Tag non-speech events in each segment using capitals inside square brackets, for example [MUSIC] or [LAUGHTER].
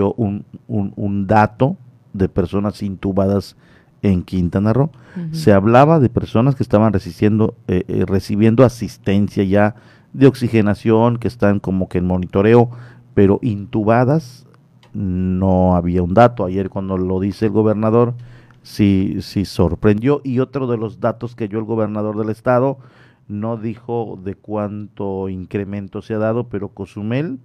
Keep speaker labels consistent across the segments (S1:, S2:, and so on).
S1: un, un, un dato de personas intubadas en Quintana Roo. Se hablaba de personas que estaban resistiendo, eh, eh, recibiendo asistencia ya de oxigenación, que están como que en monitoreo, pero intubadas no había un dato. Ayer cuando lo dice el gobernador, sí, sí sorprendió. Y otro de los datos que dio el gobernador del estado, no dijo de cuánto incremento se ha dado, pero Cozumel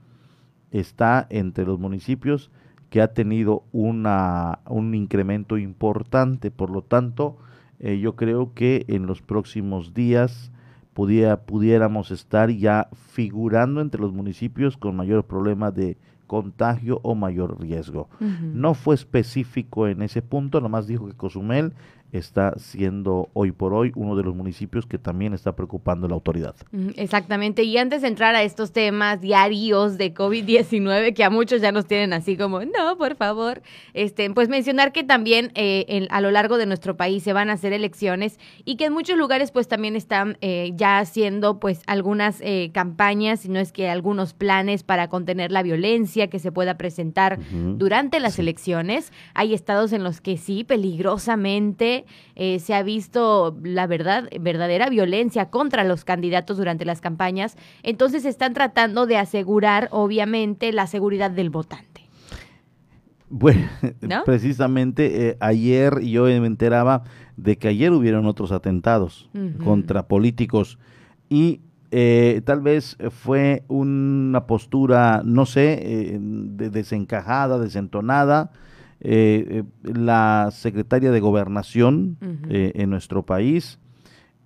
S1: está entre los municipios que ha tenido una, un incremento importante. Por lo tanto, eh, yo creo que en los próximos días pudiera, pudiéramos estar ya figurando entre los municipios con mayor problema de contagio o mayor riesgo. No fue específico en ese punto, nomás dijo que Cozumel está siendo hoy por hoy uno de los municipios que también está preocupando la autoridad.
S2: Exactamente, y antes de entrar a estos temas diarios de COVID-19, que a muchos ya nos tienen así como, no, por favor, este, pues mencionar que también eh, a lo largo de nuestro país se van a hacer elecciones y que en muchos lugares pues también están eh, ya haciendo pues algunas eh, campañas, si no es que algunos planes para contener la violencia que se pueda presentar durante las elecciones. Hay estados en los que sí, peligrosamente, eh, se ha visto la verdad, verdadera violencia contra los candidatos durante las campañas. Entonces están tratando de asegurar, obviamente, la seguridad del votante.
S1: Bueno, [LAUGHS] precisamente eh, ayer yo me enteraba de que ayer hubieron otros atentados contra políticos y eh, tal vez fue una postura, no sé, desencajada, desentonada, eh, la secretaria de gobernación eh, en nuestro país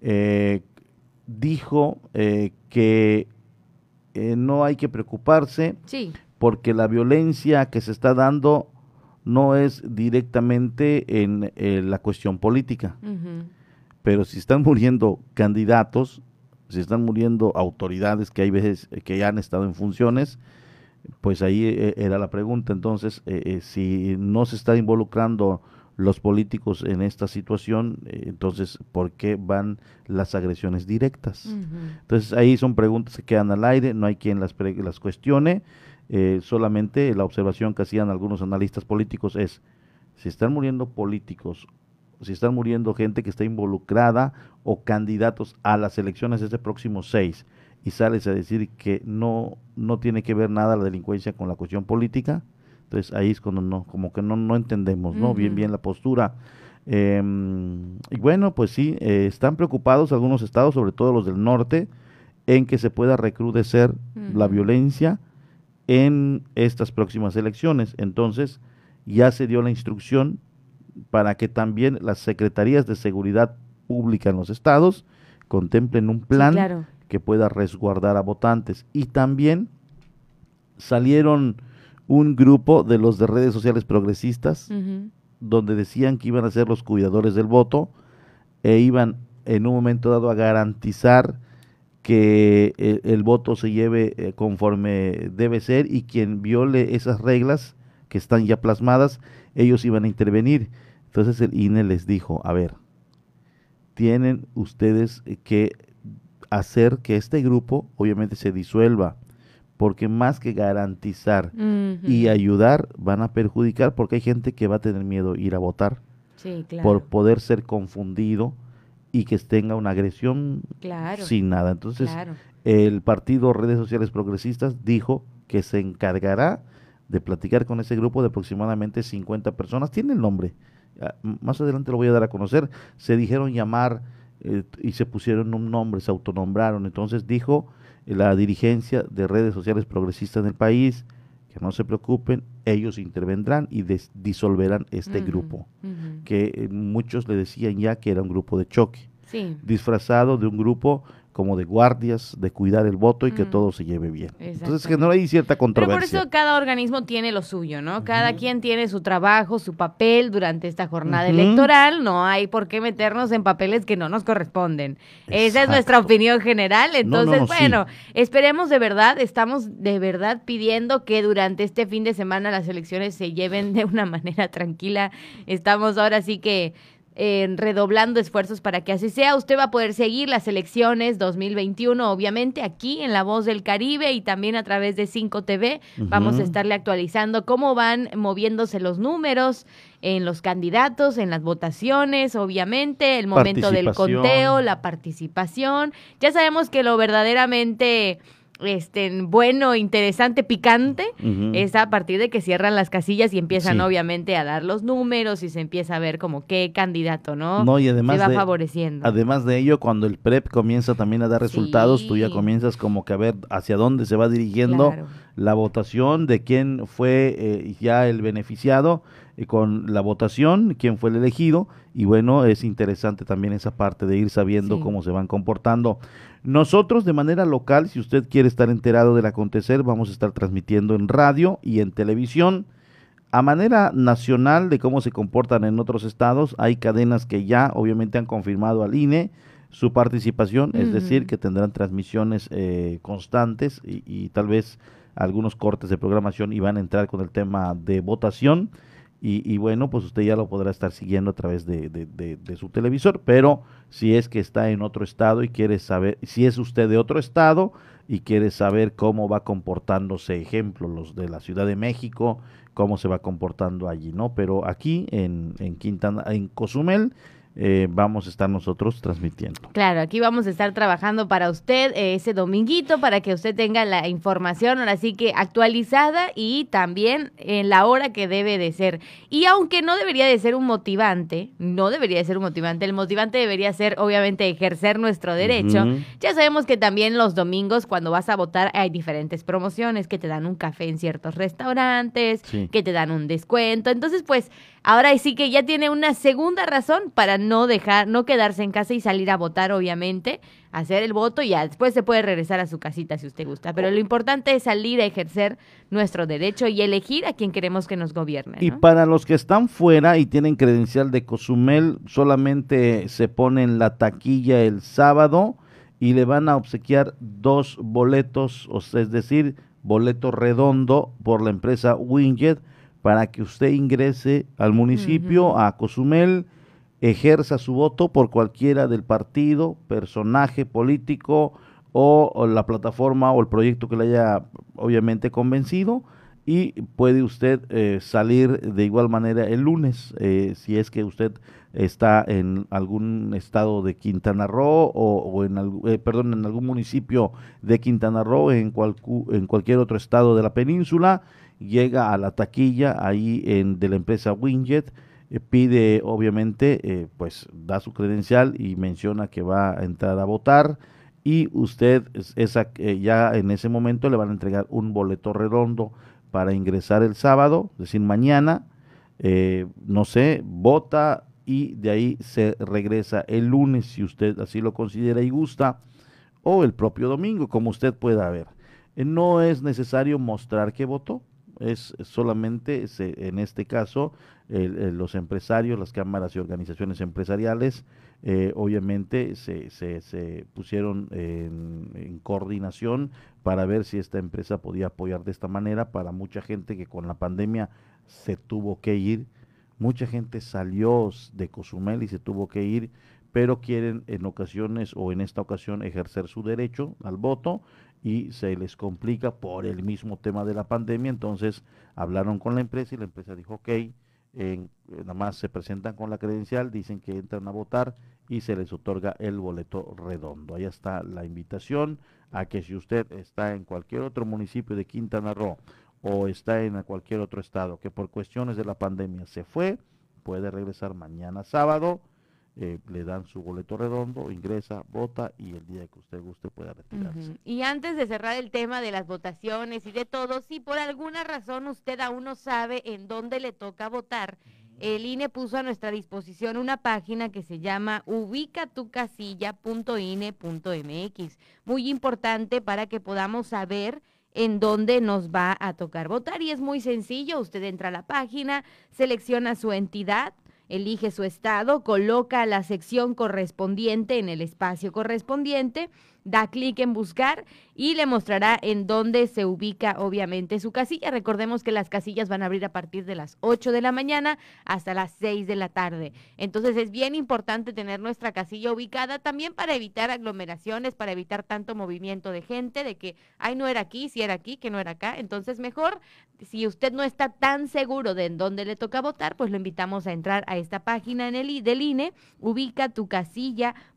S1: eh, dijo que no hay que preocuparse porque la violencia que se está dando no es directamente en la cuestión política. Pero si están muriendo candidatos, si están muriendo autoridades que hay veces que ya han estado en funciones, pues ahí eh, era la pregunta. Entonces, eh, eh, si no se está involucrando los políticos en esta situación, entonces, ¿por qué van las agresiones directas? Entonces, ahí son preguntas que quedan al aire, no hay quien las, las cuestione, solamente la observación que hacían algunos analistas políticos es, si están muriendo políticos, si están muriendo gente que está involucrada o candidatos a las elecciones de este próximo 6, y sales a decir que no, no tiene que ver nada la delincuencia con la cuestión política, entonces ahí es cuando no, como que no, no entendemos, ¿no? Bien, bien la postura. Em, y bueno, pues sí, eh, están preocupados algunos estados, sobre todo los del norte, en que se pueda recrudecer la violencia en estas próximas elecciones. Entonces, ya se dio la instrucción para que también las secretarías de seguridad pública en los estados contemplen un plan que pueda resguardar a votantes. Y también salieron un grupo de los de redes sociales progresistas, donde decían que iban a ser los cuidadores del voto e iban en un momento dado a garantizar que el, voto se lleve eh, conforme debe ser y quien viole esas reglas que están ya plasmadas, ellos iban a intervenir. Entonces el INE les dijo, a ver, tienen ustedes que hacer que este grupo obviamente se disuelva, porque más que garantizar y ayudar, van a perjudicar, porque hay gente que va a tener miedo ir a votar por poder ser confundido y que tenga una agresión sin nada. Entonces, el partido Redes Sociales Progresistas dijo que se encargará de platicar con ese grupo de aproximadamente 50 personas. Tiene el nombre. Ah, más adelante lo voy a dar a conocer. Se dijeron llamar eh, y se pusieron un nombre, se autonombraron. Entonces dijo la dirigencia de redes sociales progresistas del país que no se preocupen, ellos intervendrán y disolverán este grupo, que eh, muchos le decían ya que era un grupo de choque, disfrazado de un grupo como de guardias, de cuidar el voto y que todo se lleve bien. Entonces, que no hay cierta controversia.
S2: Pero por eso cada organismo tiene lo suyo, ¿no? Cada quien tiene su trabajo, su papel durante esta jornada electoral. No hay por qué meternos en papeles que no nos corresponden. Esa es nuestra opinión general. Entonces, bueno, esperemos de verdad, estamos de verdad pidiendo que durante este fin de semana las elecciones se lleven de una [LAUGHS] manera tranquila. Estamos ahora sí que eh, redoblando esfuerzos para que así sea. Usted va a poder seguir las elecciones 2021, obviamente, aquí en La Voz del Caribe y también a través de 5 TV. Vamos a estarle actualizando cómo van moviéndose los números en los candidatos, en las votaciones, obviamente, el momento del conteo, la participación. Ya sabemos que lo verdaderamente este, bueno, interesante, picante, es a partir de que cierran las casillas y empiezan obviamente a dar los números y se empieza a ver como qué candidato, ¿no?
S1: No, y además
S2: se va
S1: de,
S2: favoreciendo.
S1: Además de ello, cuando el PREP comienza también a dar resultados, tú ya comienzas como que a ver hacia dónde se va dirigiendo la votación, de quién fue eh, ya el beneficiado con la votación, quién fue el elegido, y bueno, es interesante también esa parte de ir sabiendo cómo se van comportando. Nosotros de manera local, si usted quiere estar enterado del acontecer, vamos a estar transmitiendo en radio y en televisión. A manera nacional de cómo se comportan en otros estados, hay cadenas que ya obviamente han confirmado al INE su participación, es decir, que tendrán transmisiones eh, constantes y, y, tal vez algunos cortes de programación y van a entrar con el tema de votación. Y, bueno, pues usted ya lo podrá estar siguiendo a través de, de, su televisor, pero si es que está en otro estado y quiere saber, si es usted de otro estado y quiere saber cómo va comportándose, ejemplo, los de la Ciudad de México, cómo se va comportando allí, ¿no? Pero aquí en, en Quintana, en Cozumel, eh, vamos a estar nosotros transmitiendo.
S2: Claro, aquí vamos a estar trabajando para usted eh, ese dominguito para que usted tenga la información ahora sí que actualizada y también en la hora que debe de ser. Y aunque no debería de ser un motivante, no debería de ser un motivante, el motivante debería ser obviamente ejercer nuestro derecho. Ya sabemos que también los domingos cuando vas a votar hay diferentes promociones que te dan un café en ciertos restaurantes, que te dan un descuento. Entonces, pues ahora sí que ya tiene una segunda razón para no dejar, no quedarse en casa y salir a votar, obviamente, hacer el voto y ya después se puede regresar a su casita si usted gusta. Pero lo importante es salir a ejercer nuestro derecho y elegir a quien queremos que nos gobierne.
S1: Y para los que están fuera y tienen credencial de Cozumel, solamente se ponen la taquilla el sábado y le van a obsequiar dos boletos, es decir, boleto redondo por la empresa Winget para que usted ingrese al municipio, a Cozumel, ejerza su voto por cualquiera del partido, personaje político o, la plataforma o el proyecto que le haya obviamente convencido. Y puede usted eh, salir de igual manera el lunes eh, si es que usted está en algún estado de Quintana Roo o, en eh, perdón en algún municipio de Quintana Roo en, en cualquier otro estado de la península llega a la taquilla ahí en de la empresa Winget eh, pide obviamente, eh, pues da su credencial y menciona que va a entrar a votar y usted esa, eh, ya en ese momento le van a entregar un boleto redondo para ingresar el sábado, es decir, mañana, no sé, vota y de ahí se regresa el lunes si usted así lo considera y gusta, o el propio domingo, como usted pueda ver. no es necesario mostrar que votó, es solamente en este caso los empresarios, las cámaras y organizaciones empresariales, eh, obviamente se, se, pusieron en, coordinación para ver si esta empresa podía apoyar de esta manera para mucha gente que con la pandemia se tuvo que ir, mucha gente salió de Cozumel y se tuvo que ir, pero quieren en ocasiones o en esta ocasión ejercer su derecho al voto y se les complica por el mismo tema de la pandemia, entonces hablaron con la empresa y la empresa dijo, ok, en, nada más se presentan con la credencial, dicen que entran a votar y se les otorga el boleto redondo. Ahí está la invitación a que si usted está en cualquier otro municipio de Quintana Roo o está en cualquier otro estado que por cuestiones de la pandemia se fue, puede regresar mañana sábado eh, le dan su boleto redondo, ingresa, vota y el día que usted guste pueda retirarse.
S2: Y antes de cerrar el tema de las votaciones y de todo, si por alguna razón usted aún no sabe en dónde le toca votar, el INE puso a nuestra disposición una página que se llama ubicatucasilla.ine.mx. Muy importante para que podamos saber en dónde nos va a tocar votar. Y es muy sencillo, usted entra a la página, selecciona su entidad, elige su estado, coloca la sección correspondiente en el espacio correspondiente da clic en buscar y le mostrará en dónde se ubica obviamente su casilla. Recordemos que las casillas van a abrir a partir de las 8 de la mañana hasta las 6 de la tarde. Entonces es bien importante tener nuestra casilla ubicada también para evitar aglomeraciones, para evitar tanto movimiento de gente, de que, ay, no era aquí, si era aquí, que no era acá. Entonces mejor, si usted no está tan seguro de en dónde le toca votar, pues lo invitamos a entrar a esta página en el, del INE, ubica tu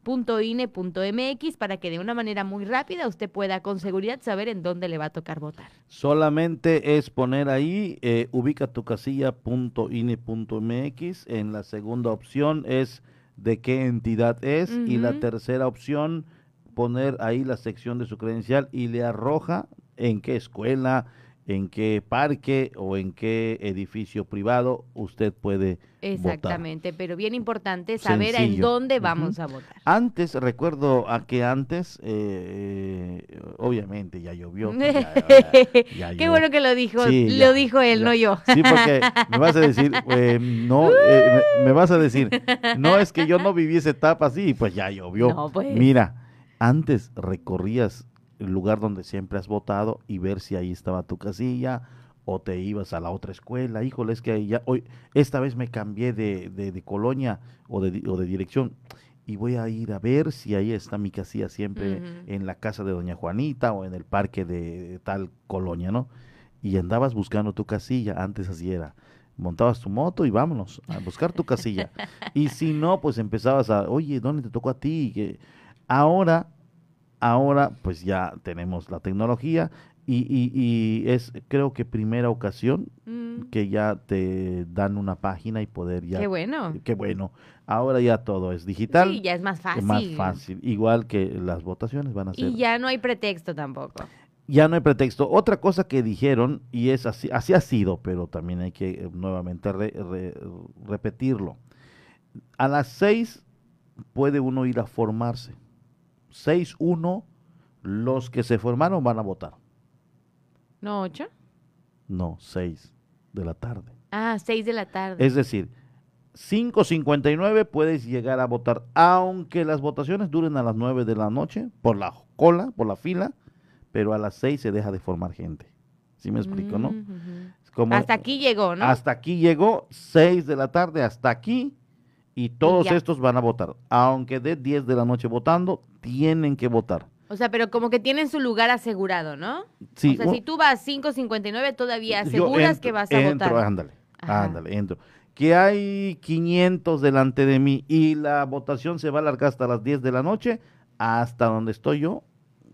S2: casilla.ine.mx para que de una manera muy rápida usted pueda con seguridad saber en dónde le va a tocar votar.
S1: Solamente es poner ahí, eh, ubica tu casilla.ine.mx. En la segunda opción es de qué entidad es y la tercera opción poner ahí la sección de su credencial y le arroja en qué escuela, en qué parque o en qué edificio privado usted puede
S2: Exactamente, pero bien importante saber en dónde vamos a votar.
S1: Antes, recuerdo a que antes, eh, obviamente ya llovió. [LAUGHS]
S2: Qué bueno que lo dijo, lo dijo él, no yo.
S1: Sí, porque me vas a decir, [LAUGHS] eh, no, eh, me, vas a decir, no es que yo no viví esa etapa así, pues ya llovió. Pues. Mira, antes recorrías el lugar donde siempre has votado y ver si ahí estaba tu casilla o te ibas a la otra escuela. Híjole, es que ya hoy, esta vez me cambié de, de, colonia o de, o de, dirección y voy a ir a ver si ahí está mi casilla siempre en la casa de doña Juanita o en el parque de, tal colonia, ¿no? Y andabas buscando tu casilla, antes así era montabas tu moto y vámonos a buscar tu casilla. [LAUGHS] y si no, pues empezabas a, oye, ¿dónde te tocó a ti? Ahora Ahora pues ya tenemos la tecnología y, y, es creo que primera ocasión mm. que ya te dan una página y poder ya...
S2: Qué bueno.
S1: Qué bueno. Ahora ya todo es digital.
S2: Sí, ya es más fácil.
S1: Es más fácil. Igual que las votaciones van a ser.
S2: Y ya no hay pretexto tampoco.
S1: Ya no hay pretexto. Otra cosa que dijeron, y es así, así ha sido, pero también hay que eh, nuevamente repetirlo. A las seis puede uno ir a formarse 6-1, los que se formaron van a votar.
S2: ¿No 8?
S1: No, 6 de la tarde.
S2: Ah, 6 de la tarde.
S1: Es decir, 5.59 puedes llegar a votar, aunque las votaciones duren a las 9 de la noche, por la cola, por la fila, pero a las 6 se deja de formar gente. ¿Sí me explico, no?
S2: Como, hasta aquí llegó, ¿no?
S1: Hasta aquí llegó, 6 de la tarde, hasta aquí, y todos estos van a votar. Aunque de 10 de la noche votando, tienen que votar.
S2: O sea, pero como que tienen su lugar asegurado, ¿no?
S1: Sí.
S2: O sea, si tú vas 5.59, todavía aseguras que vas a
S1: entro,
S2: votar.
S1: Ándale, ándale, entro. Que hay 500 delante de mí y la votación se va a alargar hasta las 10 de la noche, hasta donde estoy yo,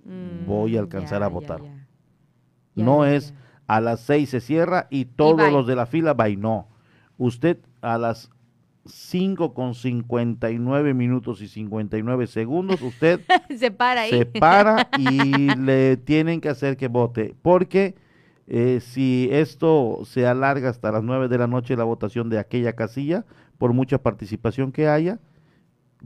S1: mm, voy a alcanzar a votar. no es a las 6 se cierra y todos los de la fila va y no. Usted a las 5 con 59 minutos y 59 segundos, usted [LAUGHS]
S2: se para ahí.
S1: Se para y le tienen que hacer que vote. Porque eh, si esto se alarga hasta las 9 de la noche la votación de aquella casilla, por mucha participación que haya,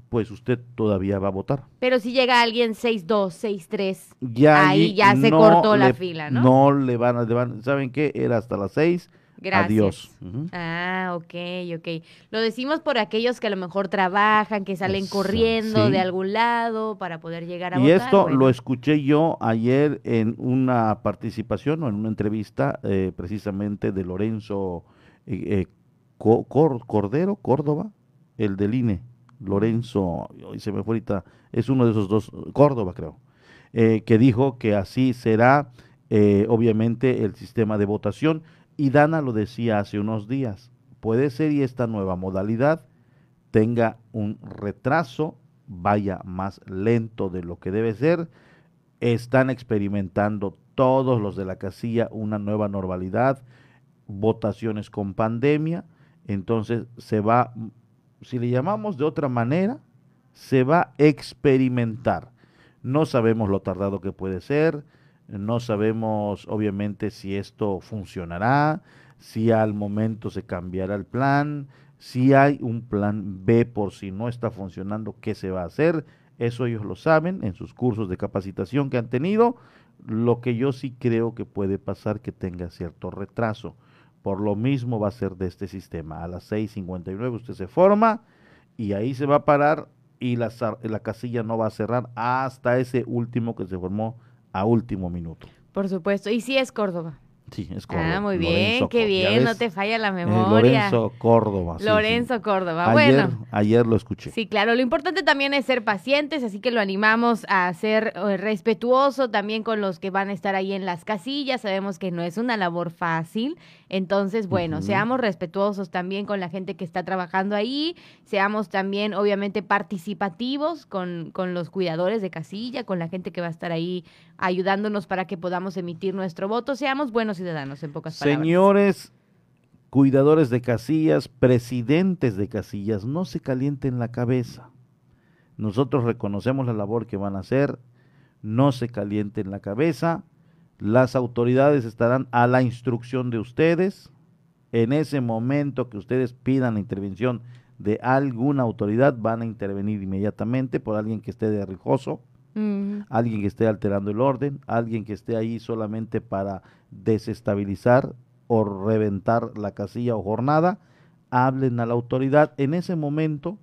S1: pues usted todavía va a votar.
S2: Pero si llega alguien 6-2, 6-3, ya ahí ya se cortó la fila, ¿no?
S1: No le van a, ¿saben qué? Era hasta las 6 Gracias. Adiós.
S2: Ah, ok, ok. Lo decimos por aquellos que a lo mejor trabajan, que salen corriendo de algún lado para poder llegar a
S1: y
S2: votar.
S1: Y esto lo escuché yo ayer en una participación o en una entrevista eh, precisamente de Lorenzo eh, eh Cordero, Córdoba, el del INE. Lorenzo, se me fue ahorita, es uno de esos dos, Córdoba creo, eh, que dijo que así será obviamente el sistema de votación y Dana lo decía hace unos días, puede ser y esta nueva modalidad tenga un retraso, vaya más lento de lo que debe ser. Están experimentando todos los de la casilla una nueva normalidad, votaciones con pandemia, entonces se va, si le llamamos de otra manera, se va a experimentar. No sabemos lo tardado que puede ser, no sabemos, obviamente, si esto funcionará, si al momento se cambiará el plan, si hay un plan B por si no está funcionando, qué se va a hacer. Eso ellos lo saben en sus cursos de capacitación que han tenido. Lo que yo sí creo que puede pasar que tenga cierto retraso. Por lo mismo va a ser de este sistema. A las 6.59 usted se forma y ahí se va a parar y la, la casilla no va a cerrar hasta ese último que se formó a último minuto.
S2: Por supuesto, y si es Córdoba.
S1: Sí, es Córdoba.
S2: Ah, muy bien, qué bien, no te falla la eh, memoria.
S1: Lorenzo Córdoba.
S2: Lorenzo Córdoba,
S1: ayer,
S2: bueno.
S1: Ayer lo escuché.
S2: Sí, claro, lo importante también es ser pacientes, así que lo animamos a ser eh, respetuoso también con los que van a estar ahí en las casillas. Sabemos que no es una labor fácil, entonces, bueno, seamos respetuosos también con la gente que está trabajando ahí, seamos también, obviamente, participativos con, con los cuidadores de casilla, con la gente que va a estar ahí ayudándonos para que podamos emitir nuestro voto. Seamos buenos ciudadanos, en pocas
S1: palabras. Señores cuidadores de casillas, presidentes de casillas, no se calienten la cabeza. Nosotros reconocemos la labor que van a hacer, no se calienten la cabeza. Las autoridades estarán a la instrucción de ustedes. En ese momento que ustedes pidan la intervención de alguna autoridad, van a intervenir inmediatamente por alguien que esté de rijoso alguien que esté alterando el orden, alguien que esté ahí solamente para desestabilizar o reventar la casilla o jornada, hablen a la autoridad. En ese momento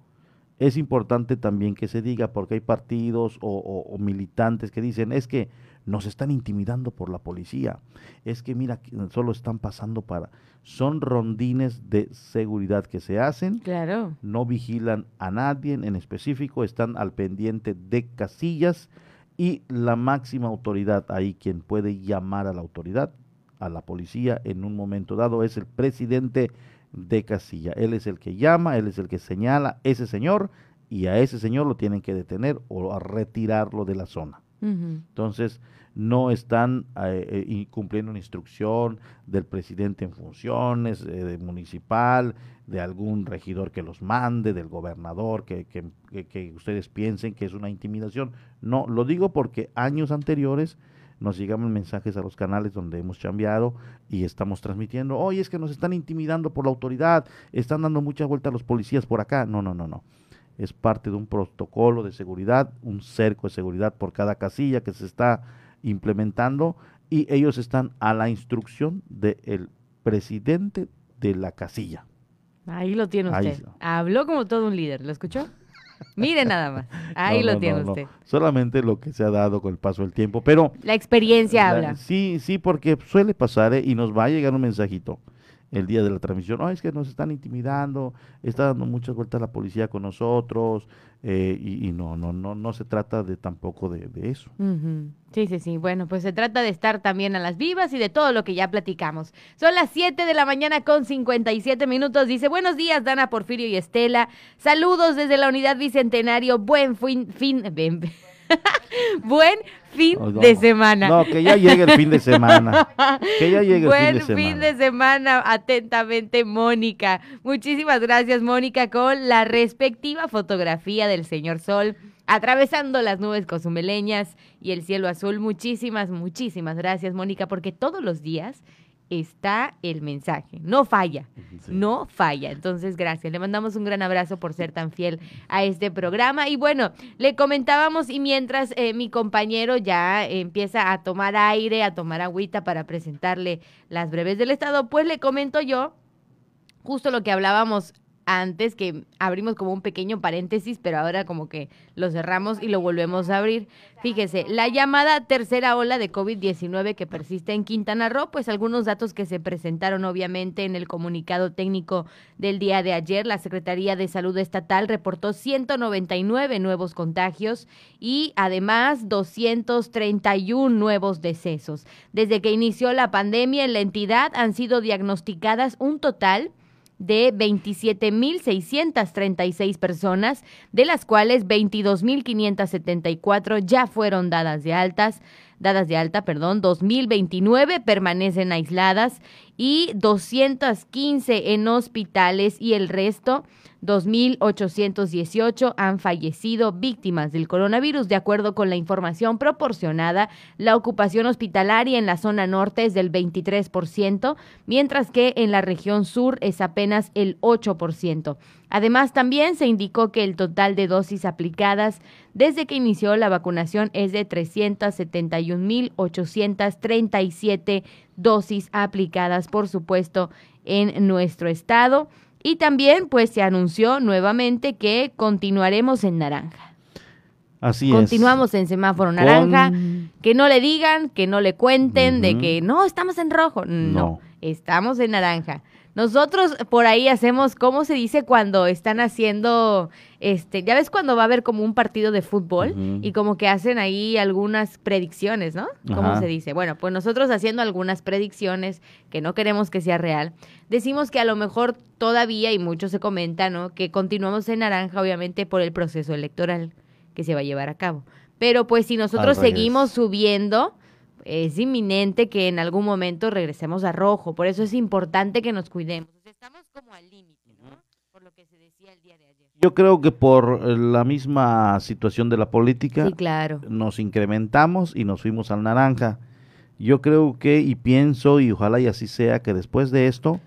S1: es importante también que se diga, porque hay partidos o militantes que dicen, es que nos están intimidando por la policía, es que mira, solo están pasando para son rondines de seguridad que se hacen.
S2: Claro.
S1: No vigilan a nadie en específico, están al pendiente de casillas y la máxima autoridad ahí quien puede llamar a la autoridad, a la policía en un momento dado es el presidente de casilla. Él es el que llama, él es el que señala ese señor y a ese señor lo tienen que detener o a retirarlo de la zona. Entonces, no están eh, eh, cumpliendo una instrucción del presidente en funciones, eh, de municipal, de algún regidor que los mande, del gobernador, que, que, ustedes piensen que es una intimidación. No, lo digo porque años anteriores nos llegaban mensajes a los canales donde hemos cambiado y estamos transmitiendo, oye, es que nos están intimidando por la autoridad, están dando mucha vuelta a los policías por acá. No, no, no, no. Es parte de un protocolo de seguridad, un cerco de seguridad por cada casilla que se está implementando y ellos están a la instrucción del presidente de la casilla.
S2: Ahí lo tiene usted. Habló como todo un líder, ¿lo escuchó? Mire nada más. [LAUGHS] Ahí lo tiene usted.
S1: Solamente lo que se ha dado con el paso del tiempo, pero...
S2: La experiencia habla.
S1: Sí, sí, porque suele pasar ¿eh? y nos va a llegar un mensajito el día de la transmisión, oh, es que nos están intimidando, está dando muchas vueltas la policía con nosotros, eh, y, no, no, no, no se trata de tampoco de, eso.
S2: Sí, sí, sí. Bueno, pues se trata de estar también a las vivas y de todo lo que ya platicamos. Son las 7 de la mañana con 57 minutos. Dice, buenos días, Dana, Porfirio y Estela. Saludos desde la unidad Bicentenario. Buen fin, fin, [LAUGHS] [LAUGHS] Buen fin de semana.
S1: No, que ya llegue el fin de semana. [LAUGHS] Que ya llegue el fin de semana.
S2: fin de semana. Atentamente, Mónica. Muchísimas gracias, Mónica, con la respectiva fotografía del señor Sol atravesando las nubes cozumeleñas y el cielo azul. Muchísimas, muchísimas gracias, Mónica, porque todos los días está el mensaje. No falla, no falla. Entonces, gracias. Le mandamos un gran abrazo por ser tan fiel a este programa. Y bueno, le comentábamos y mientras eh, mi compañero ya empieza a tomar aire, a tomar agüita para presentarle las breves del Estado, pues le comento yo justo lo que hablábamos antes que abrimos como un pequeño paréntesis, pero ahora como que lo cerramos y lo volvemos a abrir. Fíjese, la llamada tercera ola de COVID-19 que persiste en Quintana Roo, pues algunos datos que se presentaron obviamente en el comunicado técnico del día de ayer, la Secretaría de Salud Estatal reportó 199 nuevos contagios y además 231 nuevos decesos. Desde que inició la pandemia en la entidad han sido diagnosticadas un total 27.636 personas, de las cuales 22.574 ya fueron dadas de altas, dadas de alta, perdón, 2029 permanecen aisladas y 215 en hospitales y el resto 2.818 han fallecido víctimas del coronavirus. De acuerdo con la información proporcionada, la ocupación hospitalaria en la zona norte es del 23%, mientras que en la región sur es apenas el 8%. Además, también se indicó que el total de dosis aplicadas desde que inició la vacunación es de 371.837 dosis aplicadas, por supuesto, en nuestro estado. Y también pues se anunció nuevamente que continuaremos en naranja.
S1: Así
S2: Continuamos en semáforo naranja. Que no le digan, que no le cuenten de que no, estamos en rojo. no, estamos en naranja. Nosotros por ahí hacemos, ¿cómo se dice cuando están haciendo, este, ya ves cuando va a haber como un partido de fútbol y como que hacen ahí algunas predicciones, ¿no? ¿Cómo se dice? Bueno, pues nosotros haciendo algunas predicciones que no queremos que sea real, decimos que a lo mejor todavía, y mucho se comenta, ¿no? Que continuamos en naranja, obviamente, por el proceso electoral que se va a llevar a cabo. Pero pues si nosotros seguimos subiendo, es inminente que en algún momento regresemos a rojo. Por eso es importante que nos cuidemos. Estamos como al límite, ¿no? Por lo que se decía el día de ayer.
S1: Yo creo que por eh, la misma situación de la política,
S2: claro.
S1: nos incrementamos y nos fuimos al naranja. Yo creo que, y pienso, y ojalá y así sea, que después de esto,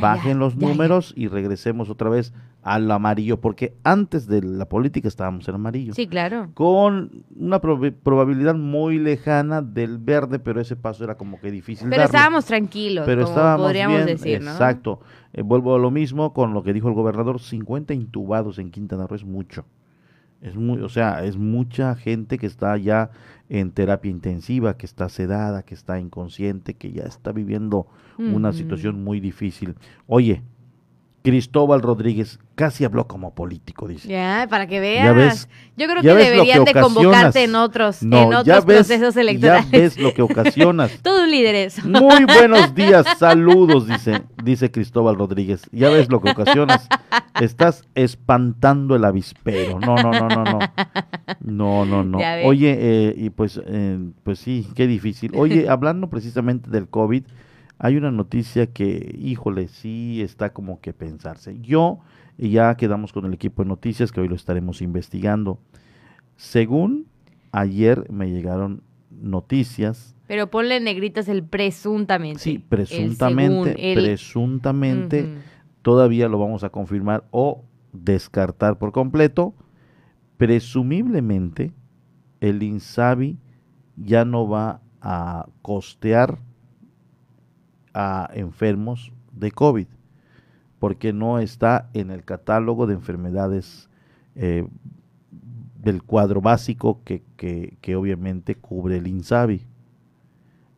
S1: bajen los números y regresemos otra vez al amarillo, porque antes de la política estábamos en amarillo.
S2: Sí, claro.
S1: Con una probabilidad muy lejana del verde, pero ese paso era como que difícil.
S2: Pero estábamos tranquilos, pero estábamos podríamos decir,
S1: ¿no? Exacto. Eh, vuelvo a lo mismo con lo que dijo el gobernador, 50 intubados en Quintana Roo es mucho. Es muy, o sea, es mucha gente que está ya en terapia intensiva, que está sedada, que está inconsciente, que ya está viviendo una situación muy difícil. Oye, Cristóbal Rodríguez casi habló como político, dice.
S2: Ya, para que veas. Yo creo que deberían de convocarte en otros, en otros procesos electorales.
S1: Ya ves lo que ocasionas. [LAUGHS]
S2: Todo un lidereso.
S1: Muy buenos días, [LAUGHS] saludos, dice, dice Cristóbal Rodríguez. Ya ves lo que ocasionas. Estás espantando el avispero. No, no, no, no, no. No, no, no. Oye, eh, y pues, eh, pues sí, qué difícil. Oye, hablando precisamente del COVID, hay una noticia que, híjole, sí está como que pensarse. Yo, ya quedamos con el equipo de noticias que hoy lo estaremos investigando. Según ayer me llegaron noticias.
S2: Pero ponle negritas el presuntamente.
S1: Sí, presuntamente, presuntamente, todavía lo vamos a confirmar o descartar por completo. Presumiblemente, el INSABI ya no va a costear a enfermos de COVID, porque no está en el catálogo de enfermedades eh, del cuadro básico que, que, obviamente cubre el INSABI.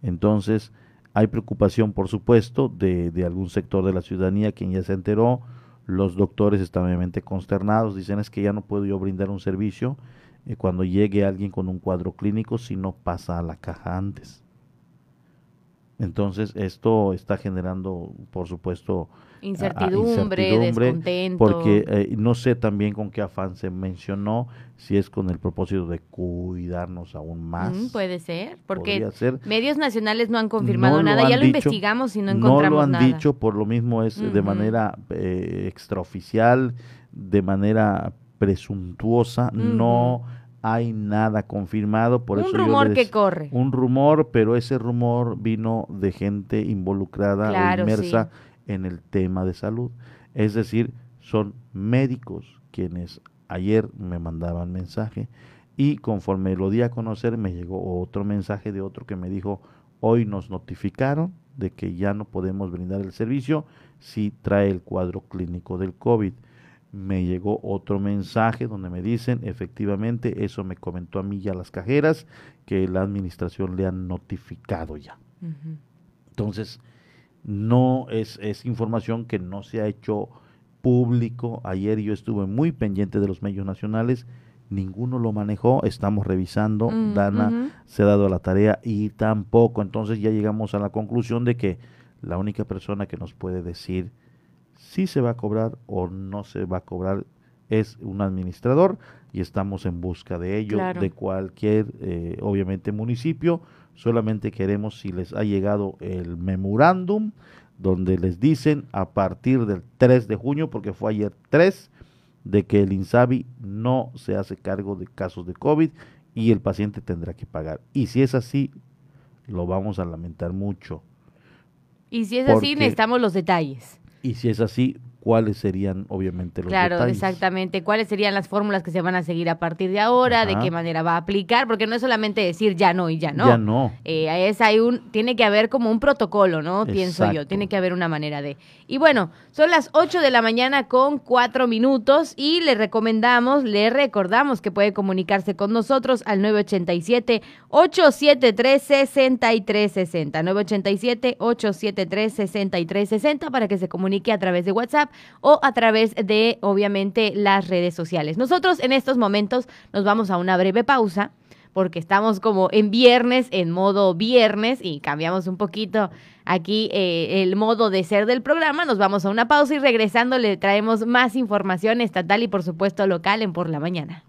S1: Entonces, hay preocupación, por supuesto, de, de, algún sector de la ciudadanía, quien ya se enteró, los doctores están obviamente consternados, dicen es que ya no puedo yo brindar un servicio eh, cuando llegue alguien con un cuadro clínico si no pasa a la caja antes. Entonces, esto está generando, por supuesto,
S2: incertidumbre, descontento.
S1: Porque eh, no sé también con qué afán se mencionó, si es con el propósito de cuidarnos aún más.
S2: puede ser, porque medios nacionales no han confirmado nada, ya lo investigamos y no encontramos nada.
S1: No lo
S2: han
S1: dicho, por lo mismo es de manera eh, extraoficial, de manera presuntuosa, no hay nada confirmado, por
S2: un
S1: eso
S2: rumor que corre.
S1: Un rumor, pero ese rumor vino de gente involucrada o inmersa en el tema de salud. Es decir, son médicos quienes ayer me mandaban mensaje y conforme lo di a conocer me llegó otro mensaje de otro que me dijo, hoy nos notificaron de que ya no podemos brindar el servicio si trae el cuadro clínico del COVID me llegó otro mensaje donde me dicen, efectivamente, eso me comentó a mí ya las cajeras, que la administración le han notificado ya. Entonces, no es, es información que no se ha hecho público. Ayer yo estuve muy pendiente de los medios nacionales, ninguno lo manejó, estamos revisando, Dana se ha dado la tarea y tampoco. Entonces ya llegamos a la conclusión de que la única persona que nos puede decir si se va a cobrar o no se va a cobrar es un administrador y estamos en busca de ello, de cualquier, eh, obviamente, municipio. Solamente queremos si les ha llegado el memorándum donde les dicen a partir del 3 de junio, porque fue ayer 3, de que el INSABI no se hace cargo de casos de COVID y el paciente tendrá que pagar. Y si es así, lo vamos a lamentar mucho.
S2: Y si es así, necesitamos los detalles.
S1: Y si es así, cuáles serían obviamente los
S2: Claro, exactamente, cuáles serían las fórmulas que se van a seguir a partir de ahora, de qué manera va a aplicar, porque no es solamente decir ya no y ya no.
S1: Ya no.
S2: Eh, es, hay un, tiene que haber como un protocolo, ¿no? Pienso yo, tiene que haber una manera de. Y bueno, son las 8 de la mañana con 4 minutos y le recomendamos, le recordamos que puede comunicarse con nosotros al 987 873 6360 987 873 6360 para que se comunique a través de WhatsApp o a través de, obviamente, las redes sociales. Nosotros en estos momentos nos vamos a una breve pausa porque estamos como en viernes, en modo viernes y cambiamos un poquito aquí eh, el modo de ser del programa. Nos vamos a una pausa y regresando le traemos más información estatal y por supuesto local en Por la Mañana.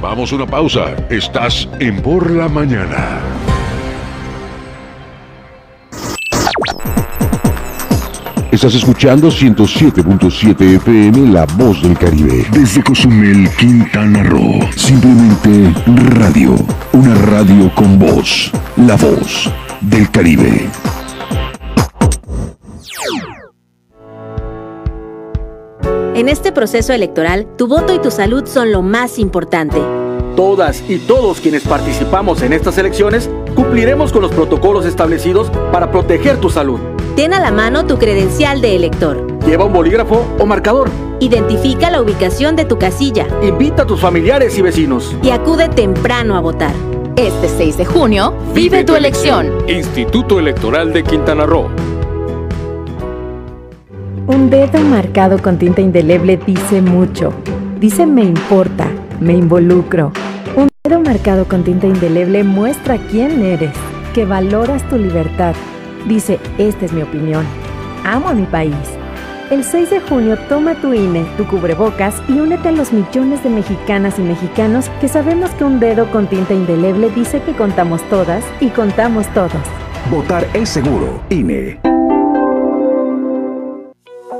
S3: Vamos a una pausa. Estás en Por la Mañana. Estás escuchando 107.7 FM La Voz del Caribe. Desde Cozumel, Quintana Roo. Simplemente radio. Una radio con voz. La Voz del Caribe.
S4: En este proceso electoral, tu voto y tu salud son lo más importante.
S5: Todas y todos quienes participamos en estas elecciones cumpliremos con los protocolos establecidos para proteger tu salud.
S4: Ten a la mano tu credencial de elector.
S5: Lleva un bolígrafo o marcador.
S4: Identifica la ubicación de tu casilla.
S5: Invita a tus familiares y vecinos.
S4: Y acude temprano a votar. Este 6 de junio, vive, tu elección.
S6: Instituto Electoral de Quintana Roo.
S7: Un dedo marcado con tinta indeleble dice mucho. Dice me importa, me involucro. Dedo marcado con tinta indeleble muestra quién eres, que valoras tu libertad Dice, esta es mi opinión. Amo a mi país. El 6 de junio toma tu INE, tu cubrebocas y únete a los millones de mexicanas y mexicanos que sabemos que un dedo con tinta indeleble dice que contamos todas y contamos todos.
S8: Votar es seguro. INE.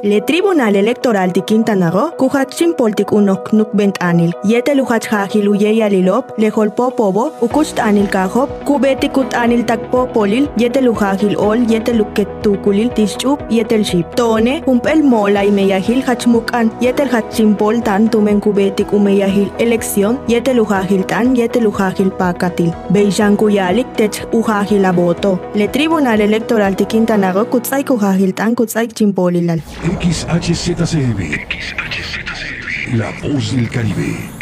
S9: Le Tribunal Electoral de Quintana Roo, kuhatsin poltik unok nuk bent anil, yete luhat hahil uye yalilop, le holpo pobo, ukust anil kahop, kubeti kut anil takpo polil, yete luhahil ol, yete luket tukulil tischup, yetel ship. Tone, humpel mola y meyahil hachmukan, yetel hatsin pol tan tumen kubetik umeyahil elección, yete luhahil tan, yete luhahil pakatil. Beijan kuyalik tech uhahil aboto. Le Tribunal Electoral de Quintana Roo, kutsay kuhahil tan, kutsay chimpolilal.
S3: XHZCB. La voz del Caribe.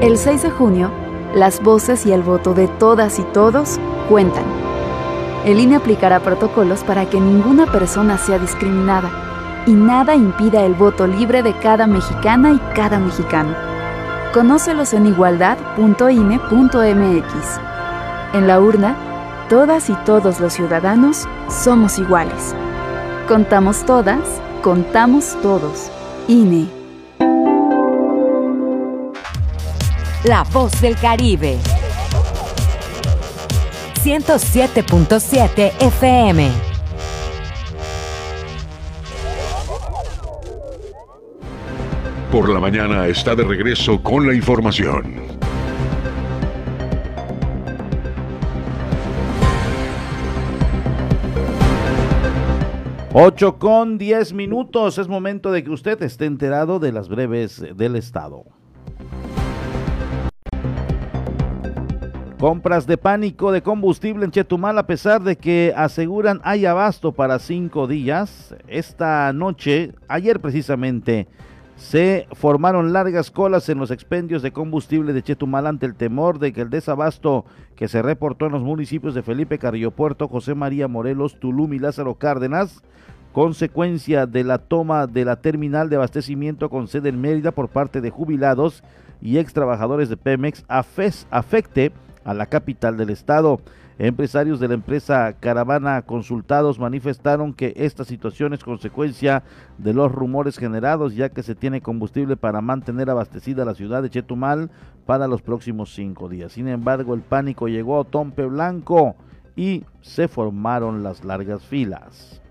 S7: El 6 de junio, las voces y el voto de todas y todos cuentan. El INE aplicará protocolos para que ninguna persona sea discriminada y nada impida el voto libre de cada mexicana y cada mexicano. Conócelos en igualdad.ine.mx. En la urna, todas y todos los ciudadanos somos iguales. Contamos todas, contamos todos. INE.
S4: La voz del Caribe. 107.7 FM.
S3: Por la mañana está de regreso con la información.
S1: Ocho con diez minutos. Es momento de que usted esté enterado de las breves del Estado. Compras de pánico de combustible en Chetumal a pesar de que aseguran hay abasto para cinco días. Esta noche, ayer precisamente, se formaron largas colas en los expendios de combustible de Chetumal ante el temor de que el desabasto que se reportó en los municipios de Felipe Carrillo Puerto, José María Morelos, Tulum y Lázaro Cárdenas, consecuencia de la toma de la terminal de abastecimiento con sede en Mérida por parte de jubilados y ex trabajadores de Pemex, afecte a la capital del estado. Empresarios de la empresa Caravana consultados manifestaron que esta situación es consecuencia de los rumores generados ya que se tiene combustible para mantener abastecida la ciudad de Chetumal para los próximos cinco días. Sin embargo, el pánico llegó a Tompe Blanco y se formaron las largas filas.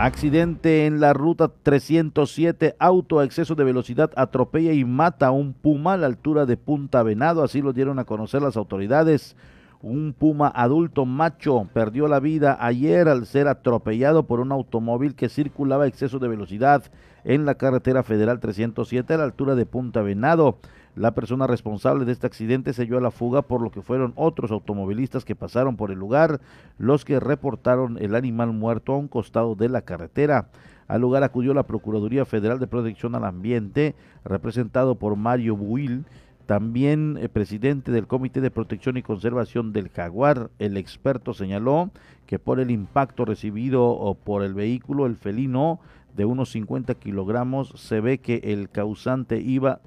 S1: Accidente en la ruta 307, auto a exceso de velocidad atropella y mata a un puma a la altura de Punta Venado, así lo dieron a conocer las autoridades. Un puma adulto macho perdió la vida ayer al ser atropellado por un automóvil que circulaba a exceso de velocidad en la carretera federal 307 a la altura de Punta Venado. La persona responsable de este accidente se dio a la fuga por lo que fueron otros automovilistas que pasaron por el lugar los que reportaron el animal muerto a un costado de la carretera. Al lugar acudió la Procuraduría Federal de Protección al Ambiente, representado por Mario Buil, también eh, presidente del Comité de Protección y Conservación del Jaguar. El experto señaló que por el impacto recibido por el vehículo, el felino de unos 50 kilogramos, se ve que el causante iba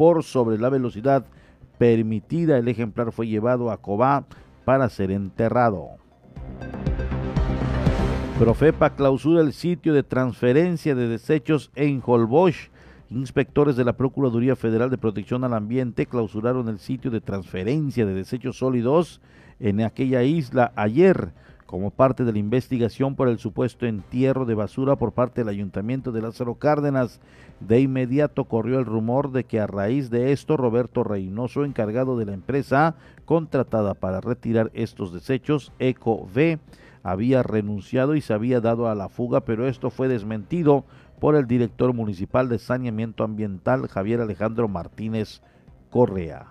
S1: por sobre la velocidad permitida. El ejemplar fue llevado a Cobá para ser enterrado. Profepa clausura el sitio de transferencia de desechos en Holbox. Inspectores de la Procuraduría Federal de Protección al Ambiente clausuraron el sitio de transferencia de desechos sólidos en aquella isla ayer como parte de la investigación por el supuesto entierro de basura por parte del Ayuntamiento de Lázaro Cárdenas. De inmediato corrió el rumor de que a raíz de esto Roberto Reynoso, encargado de la empresa contratada para retirar estos desechos, EcoV, había renunciado y se había dado a la fuga, pero esto fue desmentido por el director municipal de saneamiento ambiental, Javier Alejandro Martínez Correa.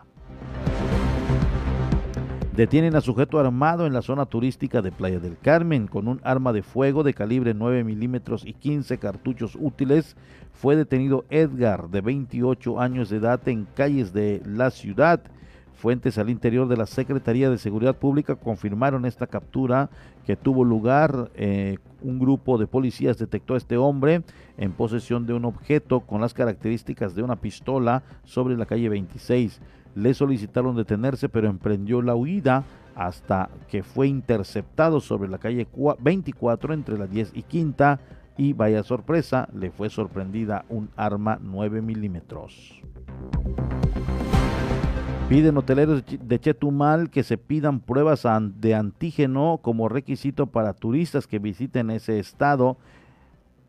S1: Detienen a sujeto armado en la zona turística de Playa del Carmen con un arma de fuego de calibre 9 milímetros y 15 cartuchos útiles. Fue detenido Edgar, de 28 años de edad, en calles de la ciudad. Fuentes al interior de la Secretaría de Seguridad Pública confirmaron esta captura que tuvo lugar. Eh, un grupo de policías detectó a este hombre en posesión de un objeto con las características de una pistola sobre la calle 26 le solicitaron detenerse, pero emprendió la huida hasta que fue interceptado sobre la calle 24 entre las 10 y quinta y vaya sorpresa, le fue sorprendida un arma 9 milímetros. Piden hoteleros de Chetumal que se pidan pruebas de antígeno como requisito para turistas que visiten ese estado.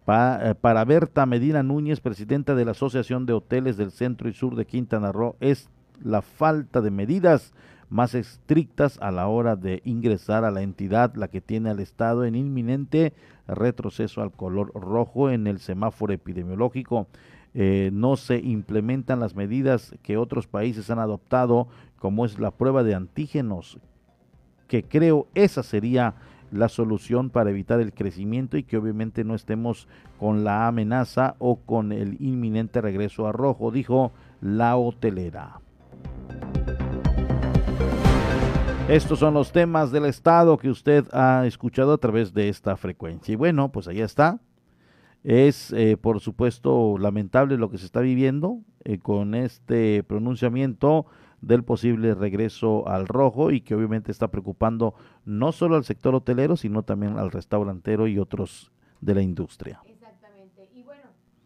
S1: Eh, para Berta Medina Núñez, presidenta de la Asociación de Hoteles del Centro y Sur de Quintana Roo, es la falta de medidas más estrictas a la hora de ingresar a la entidad, la que tiene al Estado en inminente retroceso al color rojo en el semáforo epidemiológico. Eh, no se implementan las medidas que otros países han adoptado, como es la prueba de antígenos, que creo esa sería la solución para evitar el crecimiento y que obviamente no estemos con la amenaza o con el inminente regreso a rojo, dijo la hotelera. Estos son los temas del Estado que usted ha escuchado a través de esta frecuencia. Y bueno, pues ahí está. Es, eh, por supuesto, lamentable lo que se está viviendo eh, con este pronunciamiento del posible regreso al rojo y que obviamente está preocupando no solo al sector hotelero, sino también al restaurantero y otros de la industria.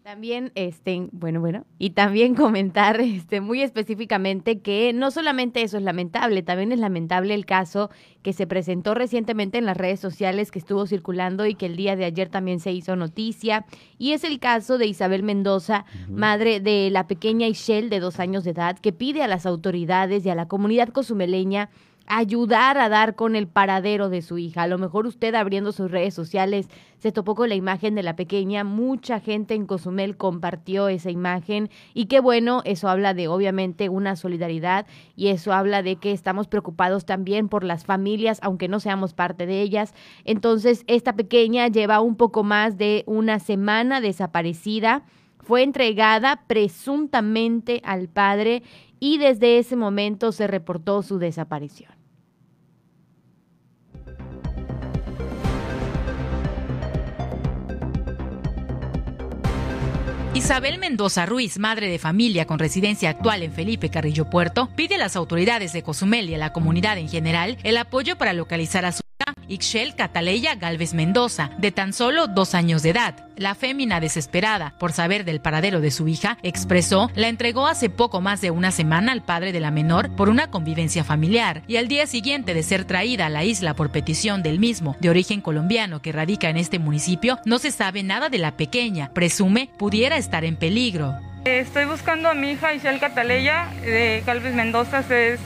S2: También, este, bueno, bueno, y también [LAUGHS] comentar este, muy específicamente que no solamente eso es lamentable, también es lamentable el caso que se presentó recientemente en las redes sociales que estuvo circulando y que el día de ayer también se hizo noticia, y es el caso de Isabel Mendoza, madre de la pequeña Ishel de dos años de edad, que pide a las autoridades y a la comunidad cozumeleña ayudar a dar con el paradero de su hija. A lo mejor usted abriendo sus redes sociales se topó con la imagen de la pequeña, mucha gente en Cozumel compartió esa imagen y qué bueno, eso habla de obviamente una solidaridad y eso habla de que estamos preocupados también por las familias, aunque no seamos parte de ellas. Entonces, esta pequeña lleva un poco más de una semana desaparecida fue entregada presuntamente al padre y desde ese momento se reportó su desaparición.
S10: Isabel Mendoza Ruiz, madre de familia con residencia actual en Felipe Carrillo Puerto, pide a las autoridades de Cozumel y a la comunidad en general el apoyo para localizar a su Ixchel Cataleya Galvez Mendoza, de tan solo dos años de edad. La fémina, desesperada por saber del paradero de su hija, expresó la entregó hace poco más de una semana al padre de la menor por una convivencia familiar y al día siguiente de ser traída a la isla por petición del mismo, de origen colombiano que radica en este municipio, no se sabe nada de la pequeña. Presume pudiera estar en peligro.
S11: Estoy buscando a mi hija Ixchel Cataleya de Galvez Mendoza. Se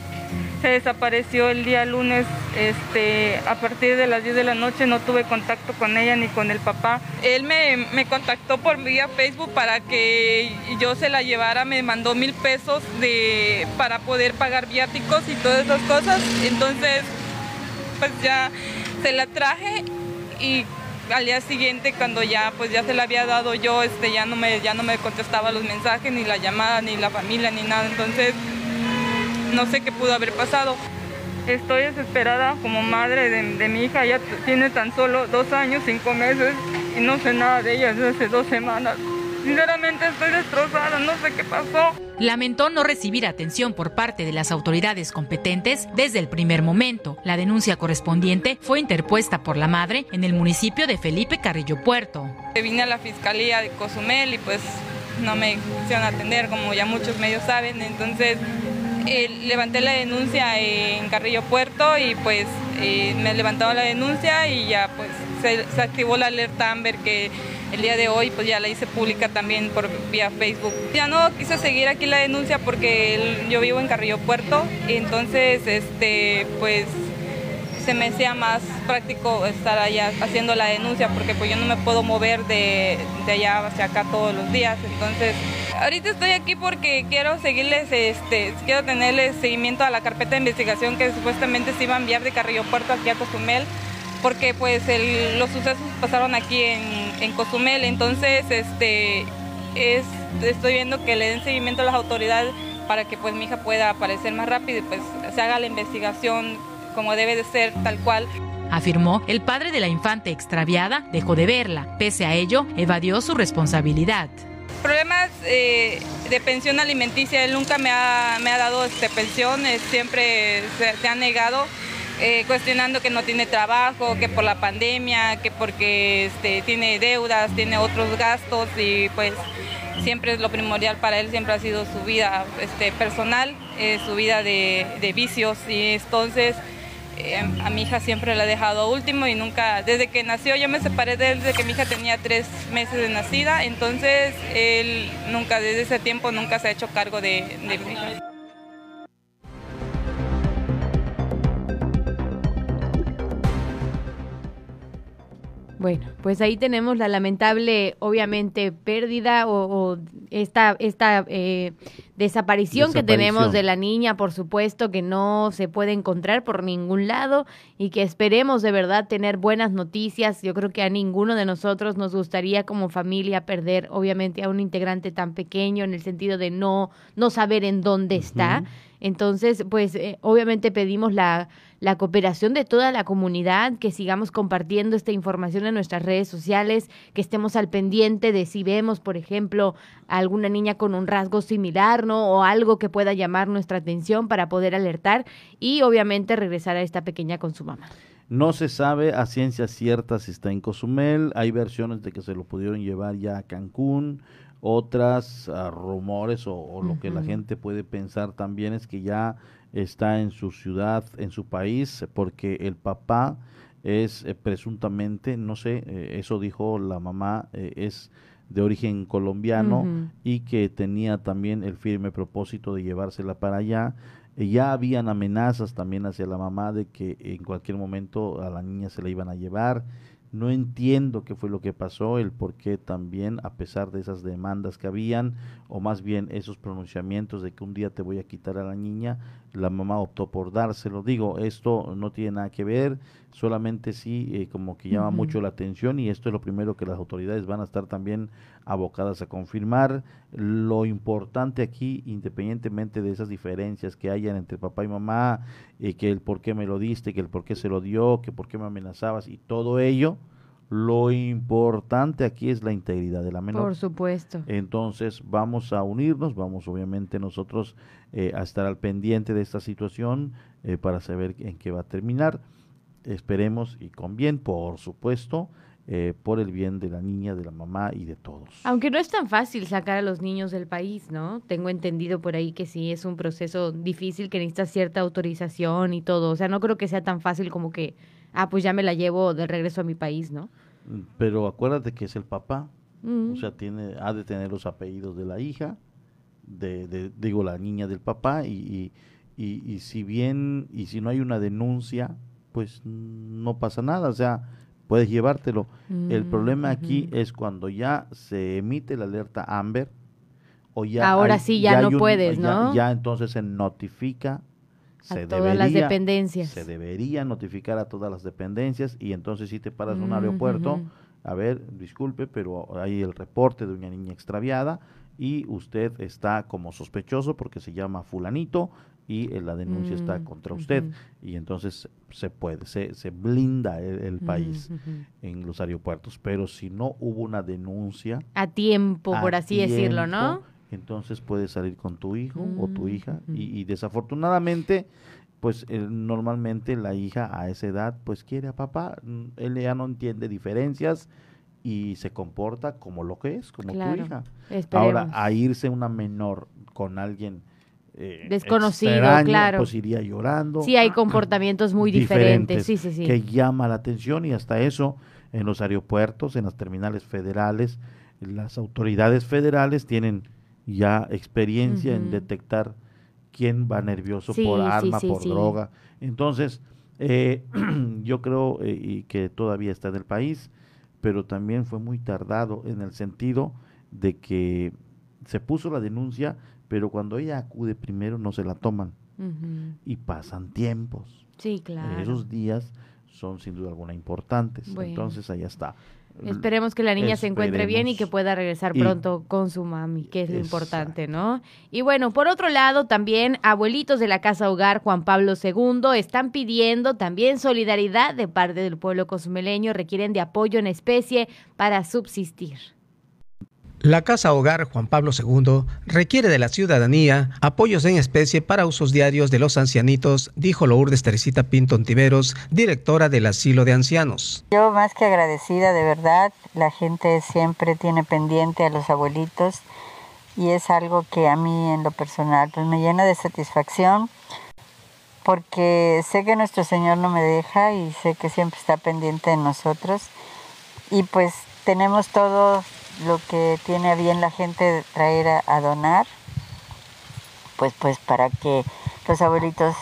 S11: se desapareció el día lunes este, a partir de las 10 de la noche, no tuve contacto con ella ni con el papá. Él me, contactó por vía Facebook para que yo se la llevara, me mandó mil pesos de, para poder pagar viáticos y todas esas cosas. Entonces, pues ya se la traje y al día siguiente cuando ya pues ya se la había dado yo, este, ya no me, ya no me contestaba los mensajes, ni la llamada, ni la familia, ni nada. Entonces no sé qué pudo haber pasado. Estoy desesperada como madre de, mi hija, ella tiene tan solo dos años, cinco meses y no sé nada de ella desde hace dos semanas. Sinceramente estoy destrozada, no sé qué pasó.
S10: Lamentó no recibir atención por parte de las autoridades competentes desde el primer momento. La denuncia correspondiente fue interpuesta por la madre en el municipio de Felipe Carrillo Puerto.
S11: Vine a la fiscalía de Cozumel y pues no me quisieron atender, como ya muchos medios saben, entonces eh, levanté la denuncia en Carrillo Puerto y pues eh, me levantaba la denuncia y ya pues se, activó la alerta Amber que el día de hoy pues ya la hice pública también por vía Facebook. Ya no quise seguir aquí la denuncia porque yo vivo en Carrillo Puerto y entonces este pues se me hacía más práctico estar allá haciendo la denuncia porque pues yo no me puedo mover de, de allá hacia acá todos los días. Entonces Ahorita estoy aquí porque quiero seguirles, este, quiero tenerles seguimiento a la carpeta de investigación que supuestamente se iba a enviar de Carrillo Puerto aquí a Cozumel, porque pues los sucesos pasaron aquí en, Cozumel, entonces este, es, estoy viendo que le den seguimiento a las autoridades para que pues mi hija pueda aparecer más rápido y pues se haga la investigación como debe de ser, tal cual.
S10: Afirmó, el padre de la infante extraviada dejó de verla. Pese a ello, evadió su responsabilidad.
S11: Problemas eh, de pensión alimenticia, él nunca me ha, me ha dado este, pensión, siempre se, ha negado. Eh, cuestionando que no tiene trabajo, que por la pandemia, que porque este, tiene deudas, tiene otros gastos y pues siempre es lo primordial para él, siempre ha sido su vida este, personal, eh, su vida de, de, vicios y entonces eh, a mi hija siempre la he dejado último y nunca, desde que nació yo me separé de él desde que mi hija tenía tres meses de nacida, entonces él nunca, desde ese tiempo nunca se ha hecho cargo de, de mi hija.
S2: Bueno, pues ahí tenemos la lamentable, obviamente, pérdida o, esta, esta eh, desaparición, que tenemos de la niña, por supuesto, que no se puede encontrar por ningún lado y que esperemos de verdad tener buenas noticias. Yo creo que a ninguno de nosotros nos gustaría como familia perder, obviamente, a un integrante tan pequeño en el sentido de no, no saber en dónde está. Entonces, pues eh, obviamente pedimos la, la cooperación de toda la comunidad, que sigamos compartiendo esta información en nuestras redes sociales, que estemos al pendiente de si vemos, por ejemplo, a alguna niña con un rasgo similar, ¿no? O algo que pueda llamar nuestra atención para poder alertar y obviamente regresar a esta pequeña con su mamá.
S1: No se sabe a ciencia cierta si está en Cozumel, hay versiones de que se lo pudieron llevar ya a Cancún, otras ah, rumores o, lo que la gente puede pensar también es que ya está en su ciudad, en su país, porque el papá es eh, presuntamente, no sé, eh, eso dijo la mamá, eh, es de origen colombiano y que tenía también el firme propósito de llevársela para allá. ya habían amenazas también hacia la mamá de que en cualquier momento a la niña se la iban a llevar. No entiendo qué fue lo que pasó, el por qué también, a pesar de esas demandas que habían, o más bien esos pronunciamientos de que un día te voy a quitar a la niña, la mamá optó por dárselo. Digo, esto no tiene nada que ver, solamente sí eh, como que llama mucho la atención y esto es lo primero que las autoridades van a estar también abocadas a confirmar. Lo importante aquí, independientemente de esas diferencias que hayan entre papá y mamá, eh, que el por qué me lo diste, que el por qué se lo dio, que por qué me amenazabas y todo ello, lo importante aquí es la integridad de la menor.
S2: Por supuesto.
S1: Entonces vamos a unirnos, vamos obviamente nosotros eh, a estar al pendiente de esta situación eh, para saber en qué va a terminar. Esperemos y con bien, por supuesto, eh, por el bien de la niña, de la mamá y de todos.
S2: Aunque no es tan fácil sacar a los niños del país, ¿no? Tengo entendido por ahí que sí es un proceso difícil, que necesita cierta autorización y todo. O sea, no creo que sea tan fácil como que ah, pues ya me la llevo de regreso a mi país, ¿no?
S1: Pero acuérdate que es el papá,
S2: Mm.
S1: o sea, tiene, ha de tener los apellidos de la hija, de, de- digo, la niña del papá, y, y, y- y si bien, y si no hay una denuncia, pues mm, no pasa nada, o sea, puedes llevártelo. el
S2: Mm,
S1: problema aquí es cuando ya se emite la alerta Amber, o ya
S2: Ahora
S1: hay-
S2: sí, ya no
S1: un-
S2: puedes,
S1: ya-
S2: ¿no?
S1: Ya, entonces se notifica, se
S2: todas las dependencias.
S1: Se debería notificar a todas las dependencias y entonces si te paras en un
S2: Mm,
S1: aeropuerto, a ver, disculpe, pero hay el reporte de una niña extraviada y usted está como sospechoso porque se llama fulanito y eh, la denuncia está
S2: Mm,
S1: contra usted. Y entonces se puede, se, se blinda el, el país
S2: Mm, ujú.
S1: en los aeropuertos, pero si no hubo una denuncia,
S2: A tiempo, por así decirlo, ¿no?
S1: Entonces puedes salir con tu hijo o tu
S2: Mm,
S1: hija. y, y desafortunadamente, pues eh, normalmente la hija a esa edad pues quiere a papá, él ya no entiende diferencias y se comporta como lo que es, como
S2: Claro,
S1: tu hija.
S2: esperemos.
S1: Ahora, a irse una menor con alguien eh,
S2: Desconocido,
S1: extraño,
S2: claro.
S1: pues iría llorando
S2: Sí, hay comportamientos muy diferentes. Sí, sí, sí.
S1: que llama la atención y hasta eso en los aeropuertos, en las terminales federales, las autoridades federales tienen ya experiencia en detectar quién va nervioso
S2: Sí,
S1: por arma,
S2: sí,
S1: por droga. Entonces, eh, [CLEARS THROAT] yo creo eh, y que todavía está en el país, pero también fue muy tardado en el sentido de que se puso la denuncia, pero cuando ella acude primero no se la toman y pasan tiempos.
S2: Sí, claro.
S1: Esos días son sin duda alguna importantes.
S2: Bueno.
S1: Entonces allá está.
S2: Esperemos que la niña se encuentre bien y que pueda regresar
S1: Y-
S2: pronto con su mami, que es lo
S1: Exacto.
S2: importante, ¿no? Y bueno, por otro lado, también abuelitos de la Casa Hogar Juan Pablo II están pidiendo también solidaridad de parte del pueblo cozumeleño, requieren de apoyo en especie para subsistir.
S12: La Casa Hogar Juan Pablo II requiere de la ciudadanía apoyos en especie para usos diarios de los ancianitos, dijo Lourdes Teresita Pinto Ontiveros, directora del Asilo de Ancianos.
S13: Yo más que agradecida, de verdad, la gente siempre tiene pendiente a los abuelitos y es algo que a mí en lo personal pues me llena de satisfacción porque sé que nuestro Señor no me deja y sé que siempre está pendiente de nosotros y pues tenemos todo lo que tiene a bien la gente traer a, a donar pues pues para que los abuelitos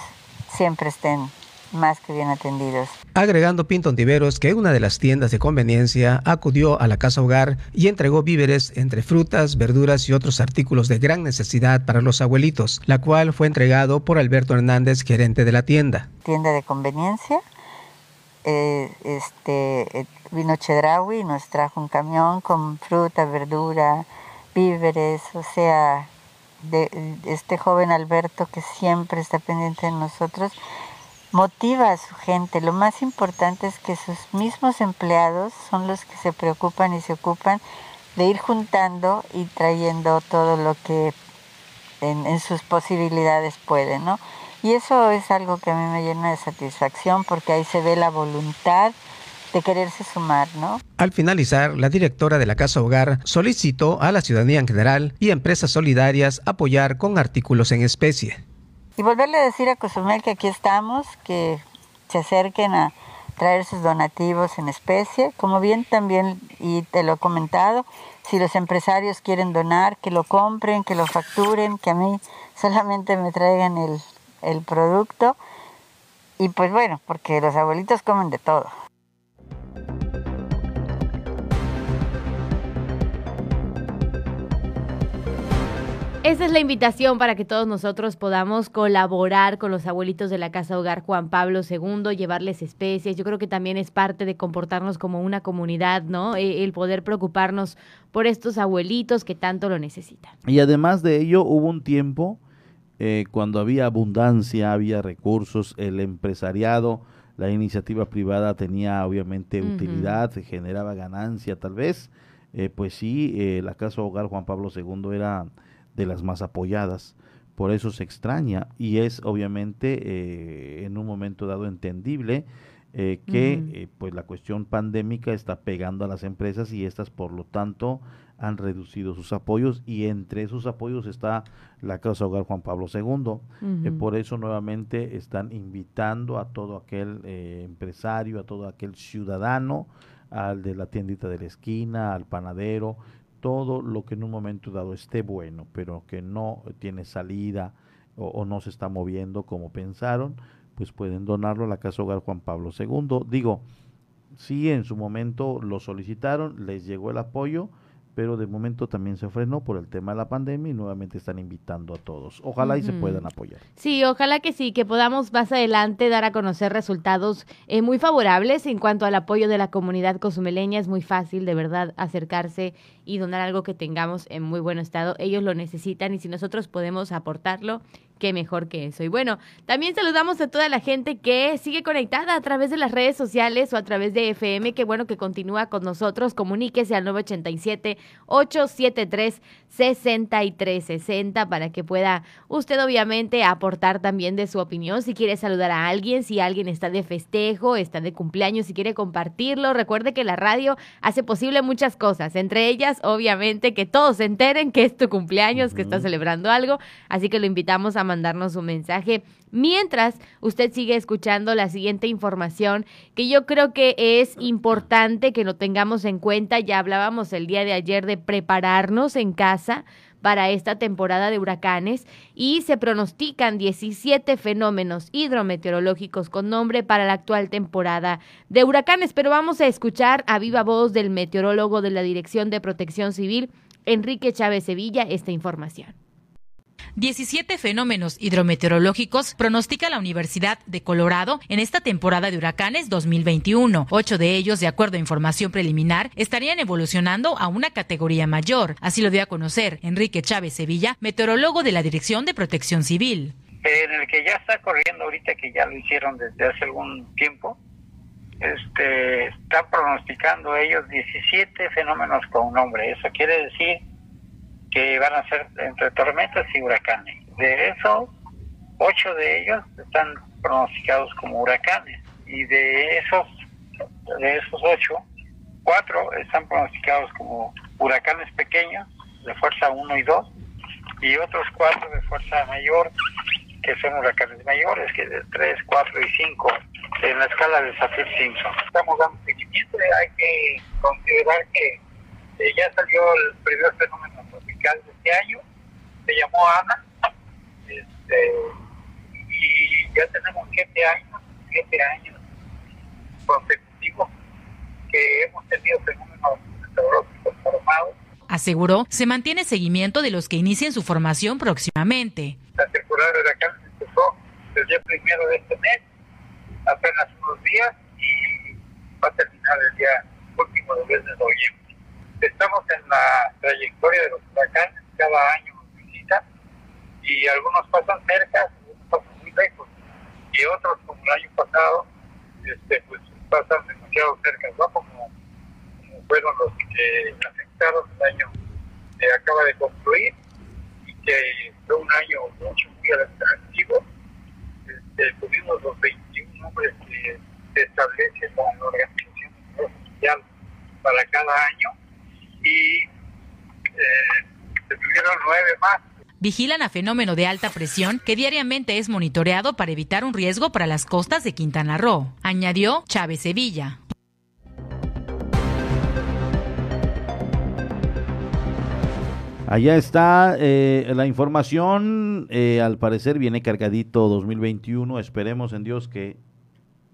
S13: siempre estén más que bien atendidos.
S12: Agregando Pinto Ontiveros que una de las tiendas de conveniencia acudió a la Casa Hogar y entregó víveres entre frutas, verduras y otros artículos de gran necesidad para los abuelitos, la cual fue entregado por Alberto Hernández, gerente de la tienda.
S13: tienda de conveniencia. Eh, este eh, vino Chedraui y nos trajo un camión con fruta, verdura, víveres, o sea, de, este joven Alberto que siempre está pendiente de nosotros, motiva a su gente. Lo más importante es que sus mismos empleados son los que se preocupan y se ocupan de ir juntando y trayendo todo lo que en, en sus posibilidades pueden, ¿no? Y eso es algo que a mí me llena de satisfacción porque ahí se ve la voluntad de quererse sumar, ¿no?
S12: Al finalizar, la directora de la Casa Hogar solicitó a la ciudadanía en general y empresas solidarias apoyar con artículos en especie.
S13: Y volverle a decir a Cozumel que aquí estamos, que se acerquen a traer sus donativos en especie, como bien también, y te lo he comentado, si los empresarios quieren donar, que lo compren, que lo facturen, que a mí solamente me traigan el, el producto y pues bueno, porque los abuelitos comen de todo.
S2: Esa es la invitación para que todos nosotros podamos colaborar con los abuelitos de la Casa Hogar Juan Pablo II, llevarles especies. Yo creo que también es parte de comportarnos como una comunidad, ¿no? E, el poder preocuparnos por estos abuelitos que tanto lo necesitan.
S1: Y además de ello, hubo un tiempo eh, cuando había abundancia, había recursos, el empresariado, la iniciativa privada tenía obviamente utilidad, generaba ganancia tal vez. Eh, pues sí, eh, la Casa Hogar Juan Pablo II era de las más apoyadas. Por eso se extraña y es obviamente en un momento dado entendible que pues la cuestión pandémica está pegando a las empresas y estas por lo tanto han reducido sus apoyos y entre esos apoyos está la Casa Hogar Juan Pablo II. por eso nuevamente están invitando a todo aquel empresario, a todo aquel ciudadano, al de la tiendita de la esquina, al panadero, todo lo que en un momento dado esté bueno, pero que no tiene salida o, no se está moviendo como pensaron, pues pueden donarlo a la Casa Hogar Juan Pablo II. Digo, si en su momento lo solicitaron, les llegó el apoyo, pero de momento también se frenó por el tema de la pandemia y nuevamente están invitando a todos. Ojalá y se puedan apoyar.
S2: Sí, ojalá que sí, que podamos más adelante dar a conocer resultados eh, muy favorables en cuanto al apoyo de la comunidad cozumeleña. Es muy fácil, de verdad, acercarse y donar algo que tengamos en muy buen estado. Ellos lo necesitan y si nosotros podemos aportarlo, qué mejor que eso. Y bueno, también saludamos a toda la gente que sigue conectada a través de las redes sociales o a través de FM. Qué bueno que continúa con nosotros. Comuníquese al 987-873-6360 para que pueda usted obviamente aportar también de su opinión. Si quiere saludar a alguien, si alguien está de festejo, está de cumpleaños, si quiere compartirlo. Recuerde que la radio hace posible muchas cosas. Entre ellas, obviamente, que todos se enteren que es tu cumpleaños, que estás celebrando algo. Así que lo invitamos a mandarnos un mensaje. Mientras usted sigue escuchando la siguiente información que yo creo que es importante que lo tengamos en cuenta. Ya hablábamos el día de ayer de prepararnos en casa para esta temporada de huracanes y se pronostican 17 fenómenos hidrometeorológicos con nombre para la actual temporada de huracanes. Pero vamos a escuchar a viva voz del meteorólogo de la Dirección de Protección Civil, Enrique Chávez Sevilla, esta información.
S10: 17 fenómenos hidrometeorológicos pronostica la Universidad de Colorado en esta temporada de huracanes 2021. Ocho de ellos, de acuerdo a información preliminar, estarían evolucionando a una categoría mayor. Así lo dio a conocer Enrique Chávez Sevilla, meteorólogo de la Dirección de Protección Civil.
S14: En el que ya está corriendo ahorita, que ya lo hicieron desde hace algún tiempo, este, están pronosticando ellos 17 fenómenos con nombre. Eso quiere decir que van a ser entre tormentas y huracanes. De eso, ocho de ellos están pronosticados como huracanes y de esos de esos ocho, cuatro están pronosticados como huracanes pequeños de fuerza 1 y 2 y otros cuatro de fuerza mayor que son huracanes mayores, que de 3, 4 y 5 en la escala de Saffir-Simpson. Estamos dando seguimiento, hay que considerar que eh, ya salió el primer fenómeno de este año, se llamó Ana, este, y ya tenemos siete años, siete años consecutivos que hemos tenido fenómenos meteorológicos formados.
S10: Aseguró, se mantiene seguimiento de los que inicien su formación próximamente.
S14: La temporada de huracanes empezó el primero de este mes, apenas unos días, y va a terminar el día último del mes de noviembre estamos en la trayectoria de los huracanes, cada año nos visita y algunos pasan cerca, otros pasan muy lejos y otros como el año pasado este pues pasan demasiado cerca, ¿no? como, fueron los que afectaron el año que acaba de concluir y que fue un año mucho, muy atractivo. Este, tuvimos los 21 nombres que se establecen la Organización Mundial para cada año y eh, se tuvieron nueve más.
S10: Vigilan a fenómeno de alta presión que diariamente es monitoreado para evitar un riesgo para las costas de Quintana Roo, añadió Chávez Sevilla.
S1: Allá está eh, la información, eh, al parecer viene cargadito 2021, esperemos en Dios que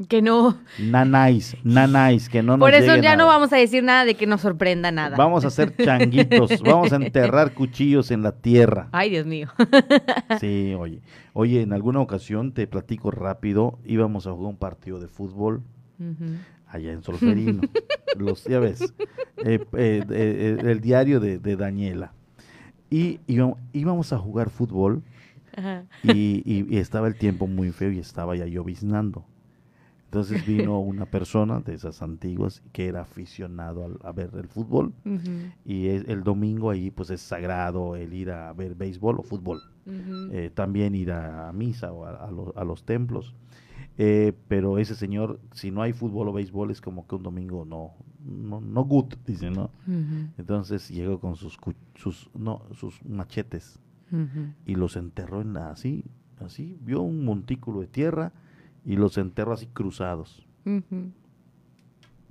S2: que no.
S1: Nanáis, nanáis, que no nos
S2: Por eso
S1: ya
S2: no vamos a decir nada de que nos sorprenda nada.
S1: Vamos a hacer changuitos, [LAUGHS] vamos a enterrar cuchillos en la tierra.
S2: Ay, Dios mío. [LAUGHS]
S1: sí, oye. Oye, en alguna ocasión, te platico rápido, íbamos a jugar un partido de fútbol allá en Solferino. [LAUGHS] Los, ya ves, eh, eh, eh, el diario de, Daniela. Y íbamos a jugar fútbol y, y, estaba el tiempo muy feo y estaba ya lloviznando. Entonces vino [LAUGHS] una persona de esas antiguas que era aficionado a, ver el fútbol y el, domingo ahí pues es sagrado el ir a ver béisbol o fútbol. Eh, también ir a, misa o a, los templos. Eh, pero ese señor, si no hay fútbol o béisbol, es como que un domingo no, no, no good, dice, ¿no? Entonces llegó con sus, sus, no, sus machetes y los enterró en la, así, así, vio un montículo de tierra y los enterró así cruzados.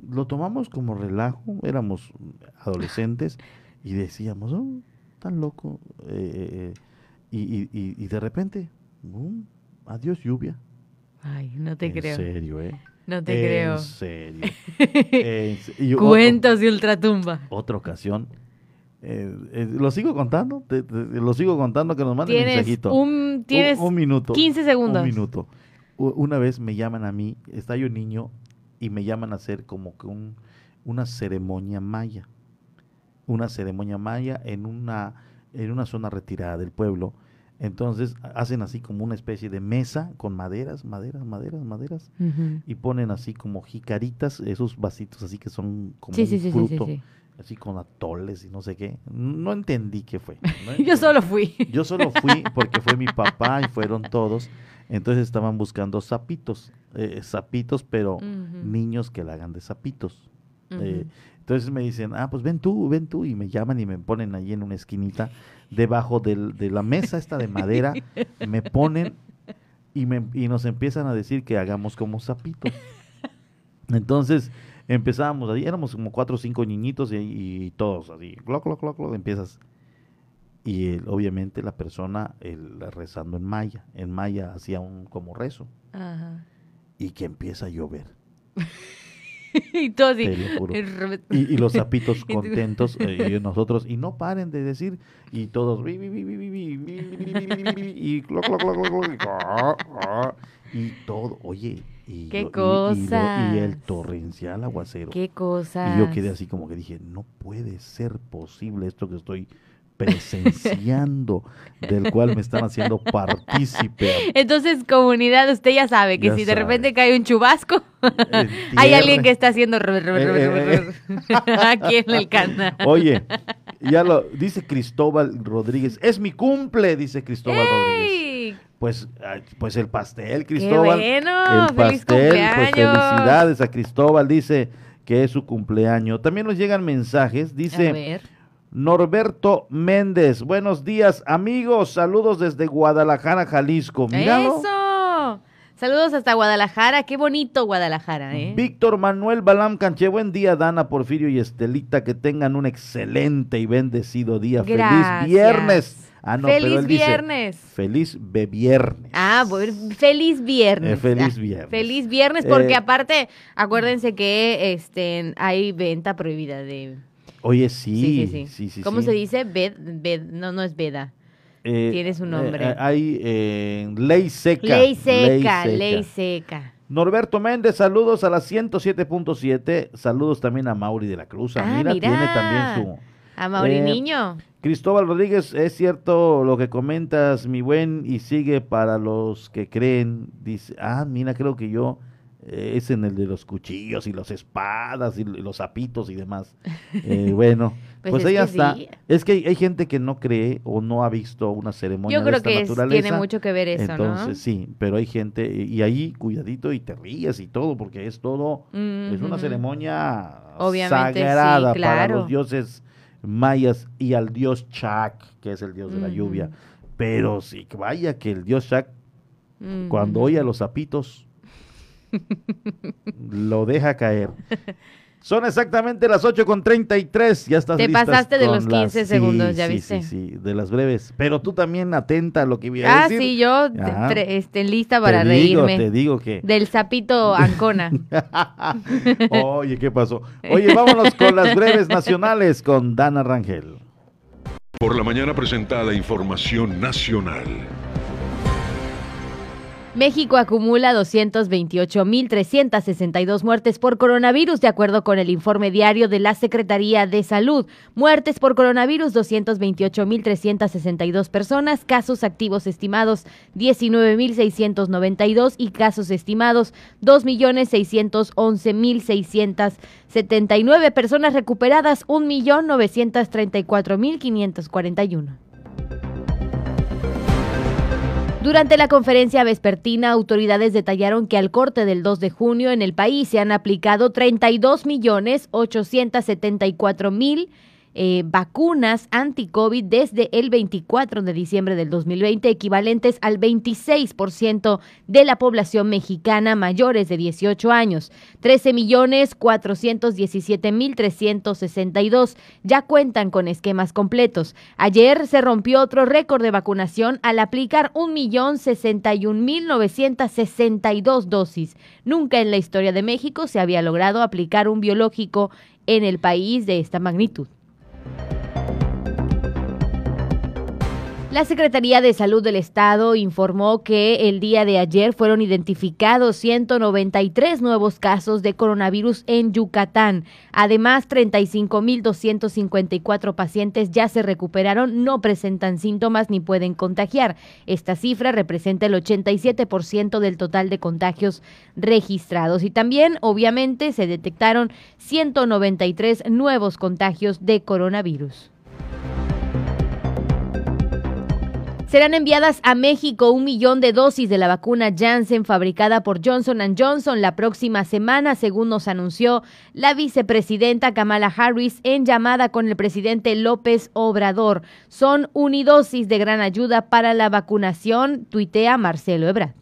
S1: Lo tomamos como relajo, éramos adolescentes y decíamos, oh, tan loco. Eh, eh, eh, y, y, de repente, adiós lluvia.
S2: Ay, no te creo.
S1: En serio, ¿eh?
S2: No te creo.
S1: En serio. [LAUGHS]
S2: Cuentos de ultratumba.
S1: Otra ocasión. lo sigo contando, lo sigo contando que nos manden un mensajito.
S2: Un, tienes un, minuto. 15 segundos.
S1: Un minuto una vez me llaman a mí, está yo niño, y me llaman a hacer como que un, una ceremonia maya. Una ceremonia maya en una, en una zona retirada del pueblo. Entonces hacen así como una especie de mesa con maderas, maderas, maderas, maderas, y ponen así como jicaritas, esos vasitos así que son como un fruto, así con atoles y no sé qué. No entendí qué fue. [LAUGHS]
S2: Yo solo fui. [LAUGHS]
S1: Yo solo fui porque fue mi papá y fueron todos. Entonces estaban buscando sapitos, eh, sapitos, pero niños que la hagan de sapitos. Eh, entonces me dicen, ah, pues ven tú, ven tú, y me llaman y me ponen allí en una esquinita, debajo del, de la mesa esta de madera, me ponen y, me, y nos empiezan a decir que hagamos como sapitos. [LAUGHS] Entonces empezábamos ahí, éramos como cuatro o cinco niñitos y, todos así, cloc, cloc, cloc, empiezas y obviamente la persona el, rezando en maya, en maya hacía un como rezo y que empieza a llover.
S2: y todo así.
S1: Y, los zapitos contentos y nosotros y no paren de decir y todos y todo, oye, y,
S2: ¿Qué cosa?
S1: Y, el torrencial aguacero.
S2: ¿Qué cosa?
S1: Y yo quedé así como que dije, no puede ser posible esto que estoy presenciando, [LAUGHS] del cual me están haciendo partícipe. [LAUGHS]
S2: Entonces, comunidad, usted ya sabe que si de repente cae un chubasco, [LAUGHS] hay alguien que está haciendo aquí en el canal.
S1: Oye, ya lo dice Cristóbal Rodríguez, es mi cumple, dice Cristóbal Rodríguez. Pues, pues el pastel, Cristóbal.
S2: bueno,
S1: el pastel, pues felicidades a Cristóbal, dice que es su cumpleaños. También nos llegan mensajes, dice Norberto Méndez. Buenos días, amigos. Saludos desde Guadalajara, Jalisco.
S2: Míralo. Eso. Saludos hasta Guadalajara. Qué bonito Guadalajara, ¿eh?
S1: Víctor Manuel Balam Canche. Buen día, Dana, Porfirio y Estelita. Que tengan un excelente y bendecido día. Feliz viernes.
S2: Ah, no, feliz viernes.
S1: feliz viernes.
S2: Ah, feliz viernes.
S1: Eh, feliz viernes.
S2: feliz viernes, porque eh, aparte, acuérdense que este hay venta prohibida de
S1: Oye, sí. Sí, sí, sí.
S2: ¿Cómo se dice? no, no es veda. Eh, Tienes un nombre.
S1: Eh, hay eh, ley seca.
S2: Ley seca, ley seca.
S1: Norberto Méndez, saludos a la 107.7. Saludos también a Mauri de la Cruz. Ah, mira, tiene también su.
S2: A Mauri Niño.
S1: Cristóbal Rodríguez, es cierto lo que comentas, mi buen, y sigue para los que creen. Dice, ah, mira, creo que yo es en el de los cuchillos y las espadas y los zapitos y demás. [LAUGHS] Eh, bueno, pues, pues ahí está. Es que hay, gente que no cree o no ha visto una ceremonia
S2: Yo creo
S1: esta
S2: que
S1: naturaleza.
S2: tiene mucho que ver eso,
S1: Entonces, sí, pero hay gente, y ahí cuidadito y te ríes y todo, porque es todo, es una ceremonia sagrada para los dioses mayas y al dios Chak, que es el dios de la lluvia. Pero sí, vaya que el dios Chak, cuando oye a los zapitos, [LAUGHS] lo deja caer. Son exactamente las 8 con 33. Ya estás
S2: Te pasaste de los 15 segundos, ya viste.
S1: Sí, sí, de las breves. Pero tú también atenta a lo que voy a
S2: ah,
S1: decir.
S2: Ah, sí, yo este, lista para reírme.
S1: te digo que.
S2: Del sapito Ancona. [LAUGHS]
S1: Oye, ¿qué pasó? Oye, [LAUGHS] vámonos con las breves nacionales con Dana Rangel.
S3: Por la mañana presentada información nacional.
S2: México acumula 228.362 muertes por coronavirus, de acuerdo con el informe diario de la Secretaría de Salud. Muertes por coronavirus, 228.362 personas, casos activos estimados 19.692 y casos estimados 2.611.679 personas recuperadas, 1.934.541. Durante la conferencia vespertina, autoridades detallaron que al corte del 2 de junio en el país se han aplicado 32 millones 874 mil eh, vacunas anti-COVID desde el 24 de diciembre del 2020, equivalentes al 26% de la población mexicana mayores de 18 años. 13 millones 417 mil 362 ya cuentan con esquemas completos. Ayer se rompió otro récord de vacunación al aplicar un millón 61 mil 962 dosis. Nunca en la historia de México se había logrado aplicar un biológico en el país de esta magnitud. Thank you. La Secretaría de Salud del Estado informó que el día de ayer fueron identificados 193 nuevos casos de coronavirus en Yucatán. Además, 35.254 pacientes ya se recuperaron, no presentan síntomas ni pueden contagiar. Esta cifra representa el 87% del total de contagios registrados. Y también, obviamente, se detectaron 193 nuevos contagios de coronavirus. Serán enviadas a México un millón de dosis de la vacuna Janssen fabricada por Johnson Johnson la próxima semana, según nos anunció la vicepresidenta Kamala Harris en llamada con el presidente López Obrador. Son unidosis de gran ayuda para la vacunación, tuitea Marcelo Ebrard.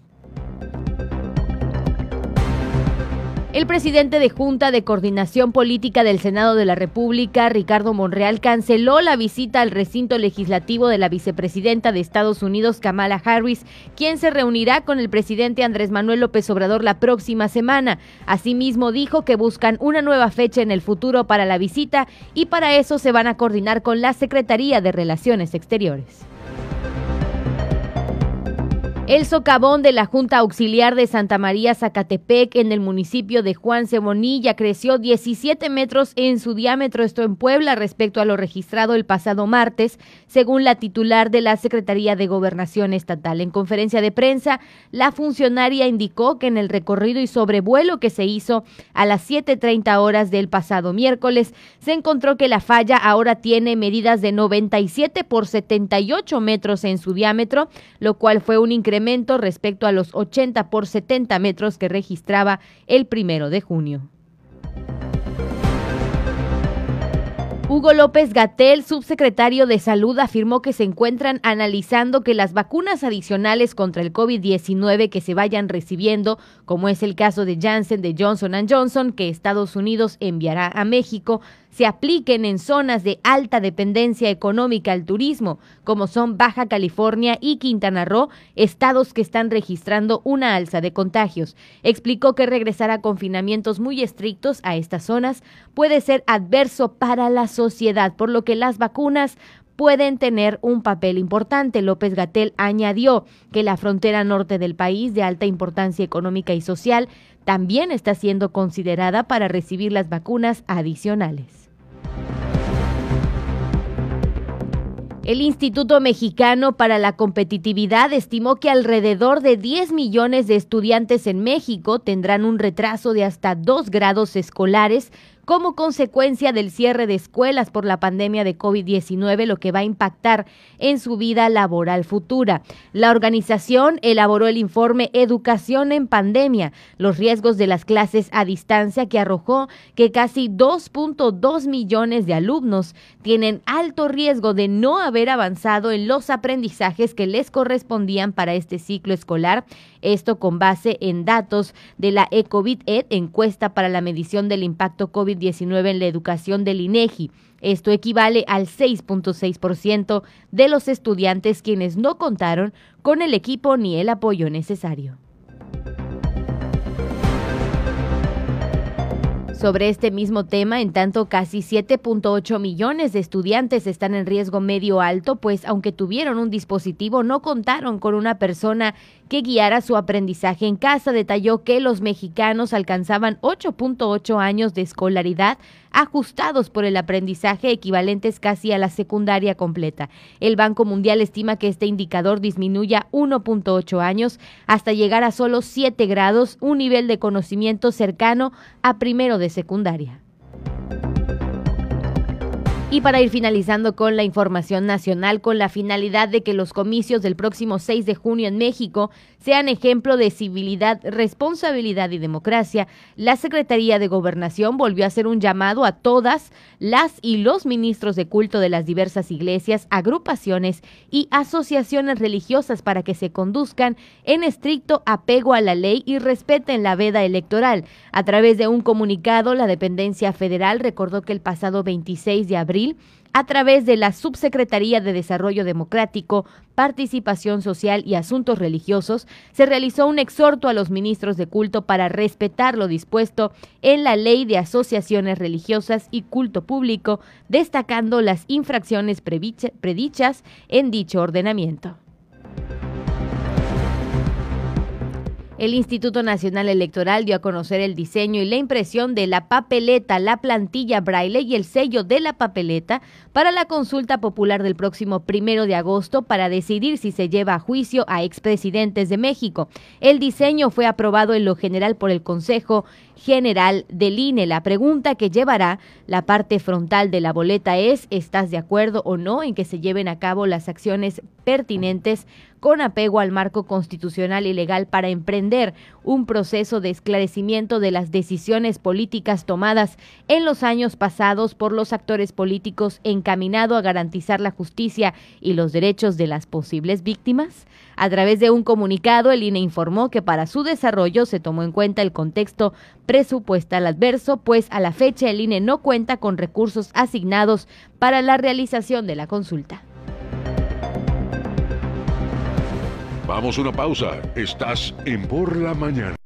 S2: El presidente de Junta de Coordinación Política del Senado de la República, Ricardo Monreal, canceló la visita al recinto legislativo de la vicepresidenta de Estados Unidos, Kamala Harris, quien se reunirá con el presidente Andrés Manuel López Obrador la próxima semana. Asimismo, dijo que buscan una nueva fecha en el futuro para la visita y para eso se van a coordinar con la Secretaría de Relaciones Exteriores. El socavón de la Junta Auxiliar de Santa María Zacatepec en el municipio de Juan Cebonilla creció 17 metros en su diámetro, esto en Puebla, respecto a lo registrado el pasado martes, según la titular de la Secretaría de Gobernación Estatal. En conferencia de prensa, la funcionaria indicó que en el recorrido y sobrevuelo que se hizo a las 7.30 horas del pasado miércoles, se encontró que la falla ahora tiene medidas de 97 por 78 metros en su diámetro, lo cual fue un incremento respecto a los 80 por 70 metros que registraba el primero de junio. Hugo López Gatel, subsecretario de Salud, afirmó que se encuentran analizando que las vacunas adicionales contra el COVID-19 que se vayan recibiendo, como es el caso de Janssen de Johnson Johnson, que Estados Unidos enviará a México, se apliquen en zonas de alta dependencia económica al turismo, como son Baja California y Quintana Roo, estados que están registrando una alza de contagios. Explicó que regresar a confinamientos muy estrictos a estas zonas puede ser adverso para la sociedad, por lo que las vacunas pueden tener un papel importante. López Gatel añadió que la frontera norte del país, de alta importancia económica y social, también está siendo considerada para recibir las vacunas adicionales. El Instituto Mexicano para la Competitividad estimó que alrededor de 10 millones de estudiantes en México tendrán un retraso de hasta dos grados escolares como consecuencia del cierre de escuelas por la pandemia de COVID-19, lo que va a impactar en su vida laboral futura. La organización elaboró el informe Educación en Pandemia, los riesgos de las clases a distancia, que arrojó que casi 2.2 millones de alumnos tienen alto riesgo de no haber avanzado en los aprendizajes que les correspondían para este ciclo escolar esto con base en datos de la ECOVID-ED, encuesta para la medición del impacto COVID COVID-19 en la educación del INEGI. Esto equivale al 6.6% de los estudiantes quienes no contaron con el equipo ni el apoyo necesario. Sobre este mismo tema, en tanto casi 7.8 millones de estudiantes están en riesgo medio alto, pues aunque tuvieron un dispositivo, no contaron con una persona que guiara su aprendizaje en casa. Detalló que los mexicanos alcanzaban 8.8 años de escolaridad ajustados por el aprendizaje equivalentes casi a la secundaria completa. El Banco Mundial estima que este indicador disminuya 1.8 años hasta llegar a solo 7 grados, un nivel de conocimiento cercano a primero de secundaria. Y para ir finalizando con la información nacional, con la finalidad de que los comicios del próximo 6 de junio en México sean ejemplo de civilidad, responsabilidad y democracia, la Secretaría de Gobernación volvió a hacer un llamado a todas las y los ministros de culto de las diversas iglesias, agrupaciones y asociaciones religiosas para que se conduzcan en estricto apego a la ley y respeten la veda electoral. A través de un comunicado, la dependencia federal recordó que el pasado 26 de abril a través de la Subsecretaría de Desarrollo Democrático, Participación Social y Asuntos Religiosos, se realizó un exhorto a los ministros de culto para respetar lo dispuesto en la Ley de Asociaciones Religiosas y Culto Público, destacando las infracciones predichas en dicho ordenamiento. El Instituto Nacional Electoral dio a conocer el diseño y la impresión de la papeleta, la plantilla braille y el sello de la papeleta para la consulta popular del próximo primero de agosto para decidir si se lleva a juicio a expresidentes de México. El diseño fue aprobado en lo general por el Consejo General del INE. La pregunta que llevará la parte frontal de la boleta es, ¿estás de acuerdo o no en que se lleven a cabo las acciones pertinentes con apego al marco constitucional y legal para emprender un proceso de esclarecimiento de las decisiones políticas tomadas en los años pasados por los actores políticos encaminado a garantizar la justicia y los derechos de las posibles víctimas? A través de un comunicado, el INE informó que para su desarrollo se tomó en cuenta el contexto presupuestal adverso, pues a la fecha el INE no cuenta con recursos asignados para la realización de la consulta.
S3: Vamos a una pausa. Estás en Por la Mañana.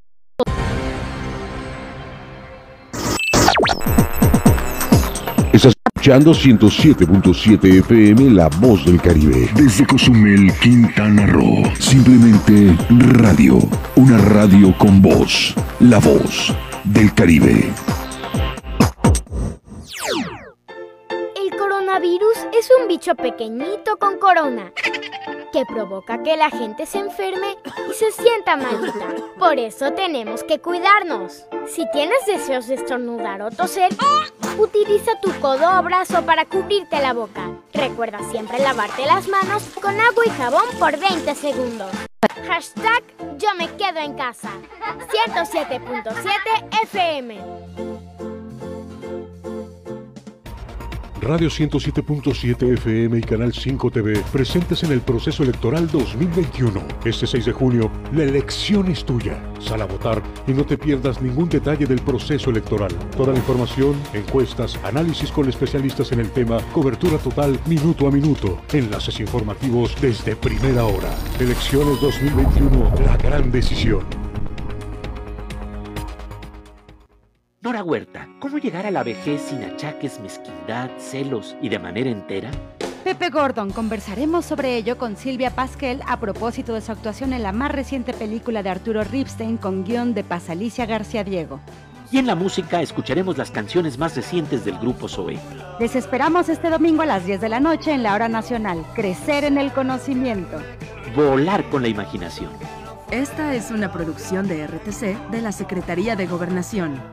S3: Estás escuchando 107.7 FM La Voz del Caribe. Desde Cozumel, Quintana Roo. Simplemente radio. Una radio con voz. La Voz del Caribe.
S15: El coronavirus es un bicho pequeñito con corona que provoca que la gente se enferme y se sienta malita. Por eso tenemos que cuidarnos. Si tienes deseos de estornudar o toser, utiliza tu codo o brazo para cubrirte la boca. Recuerda siempre lavarte las manos con agua y jabón por 20 segundos. Hashtag yo me quedo en casa. 107.7 FM.
S3: Radio 107.7 FM y Canal 5 TV presentes en el proceso electoral 2021. Este 6 de junio, la elección es tuya. Sal a votar y no te pierdas ningún detalle del proceso electoral. Toda la información, encuestas, análisis con especialistas en el tema, cobertura total minuto a minuto, enlaces informativos desde primera hora. Elecciones 2021, la gran decisión.
S16: Nora Huerta, ¿cómo llegar a la vejez sin achaques, mezquindad, celos y de manera entera?
S17: Pepe Gordon, conversaremos sobre ello con Silvia Pasquel a propósito de su actuación en la más reciente película de Arturo Ripstein con guion de Pasalicia García Diego.
S16: Y en la música escucharemos las canciones más recientes del grupo Zoe.
S17: Les esperamos este domingo a las 10 de la noche en la hora nacional. Crecer en el conocimiento.
S16: Volar con la imaginación.
S18: Esta es una producción de RTC de la Secretaría de Gobernación.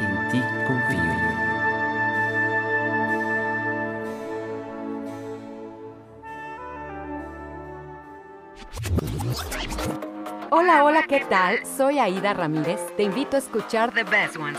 S19: en ti confío.
S20: Hola, hola, ¿qué tal? Soy Aida Ramírez. Te invito a escuchar The Best Ones.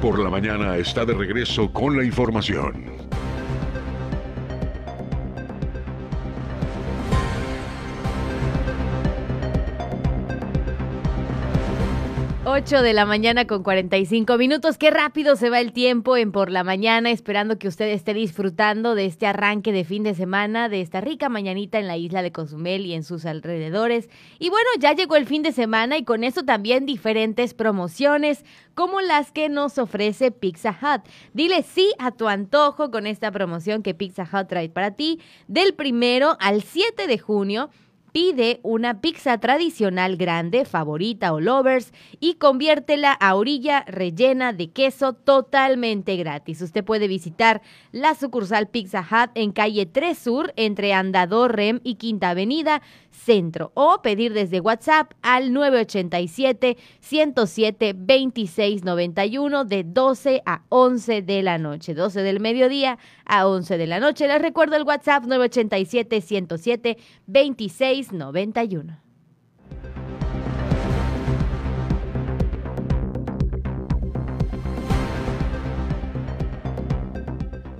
S3: Por la mañana está de regreso con la información.
S2: 8 de la mañana con 45 minutos. Qué rápido se va el tiempo en por la mañana, esperando que usted esté disfrutando de este arranque de fin de semana, de esta rica mañanita en la isla de Cozumel y en sus alrededores. Y bueno, ya llegó el fin de semana y con eso también diferentes promociones como las que nos ofrece Pizza Hut. Dile sí a tu antojo con esta promoción que Pizza Hut trae para ti del primero al 7 de junio pide una pizza tradicional grande, favorita o lovers, y conviértela a orilla rellena de queso totalmente gratis. Usted puede visitar la sucursal Pizza Hut en calle 3 Sur, entre Andador Rem y Quinta Avenida, Centro, o pedir desde WhatsApp al 987-107-2691 de 12 a 11 de la noche, 12 del mediodía a 11 de la noche. Les recuerdo el WhatsApp 987-107-2691.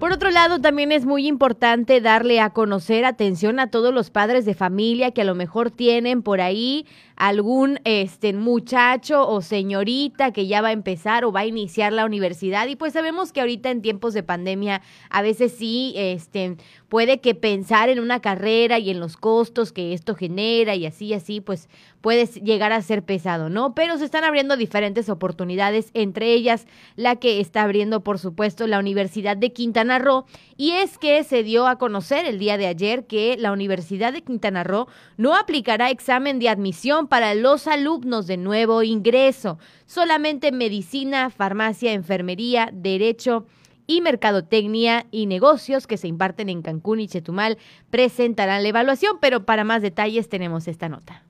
S2: Por otro lado, también es muy importante darle a conocer atención a todos los padres de familia que a lo mejor tienen por ahí algún este muchacho o señorita que ya va a empezar o va a iniciar la universidad y pues sabemos que ahorita en tiempos de pandemia a veces sí este puede que pensar en una carrera y en los costos que esto genera y así así pues puede llegar a ser pesado, ¿no? Pero se están abriendo diferentes oportunidades, entre ellas la que está abriendo por supuesto la Universidad de Quintana Roo y es que se dio a conocer el día de ayer que la Universidad de Quintana Roo no aplicará examen de admisión para los alumnos de nuevo ingreso. Solamente medicina, farmacia, enfermería, derecho y mercadotecnia y negocios que se imparten en Cancún y Chetumal presentarán la evaluación, pero para más detalles tenemos esta nota.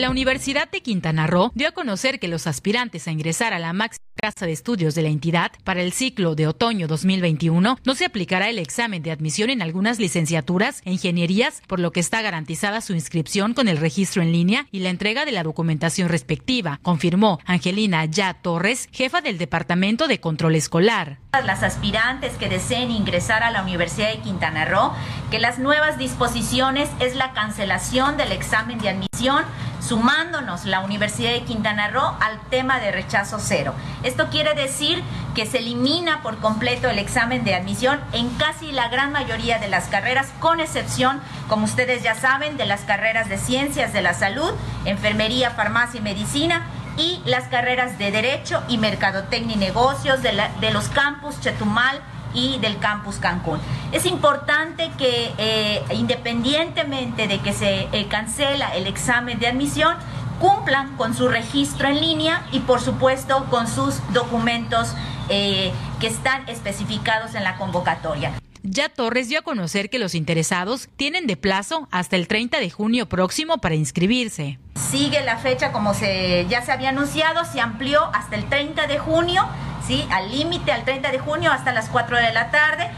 S10: La Universidad de Quintana Roo dio a conocer que los aspirantes a ingresar a la máxima casa de estudios de la entidad para el ciclo de otoño 2021 no se aplicará el examen de admisión en algunas licenciaturas e ingenierías, por lo que está garantizada su inscripción con el registro en línea y la entrega de la documentación respectiva, confirmó Angelina Ya Torres, jefa del Departamento de Control Escolar.
S21: Las aspirantes que deseen ingresar a la Universidad de Quintana Roo, que las nuevas disposiciones es la cancelación del examen de admisión sumándonos la Universidad de Quintana Roo al tema de rechazo cero. Esto quiere decir que se elimina por completo el examen de admisión en casi la gran mayoría de las carreras, con excepción, como ustedes ya saben, de las carreras de ciencias de la salud, enfermería, farmacia y medicina y las carreras de Derecho y Mercadotecnia y Negocios de, los campus Chetumal, y del campus Cancún. Es importante que eh, independientemente de que se eh, cancela el examen de admisión, cumplan con su registro en línea y por supuesto con sus documentos eh, que están especificados en la convocatoria.
S10: Ya Torres dio a conocer que los interesados tienen de plazo hasta el 30 de junio próximo para inscribirse.
S21: Sigue la fecha como se ya se había anunciado, se amplió hasta el 30 de junio, Al límite al 30 de junio hasta las 4 de la tarde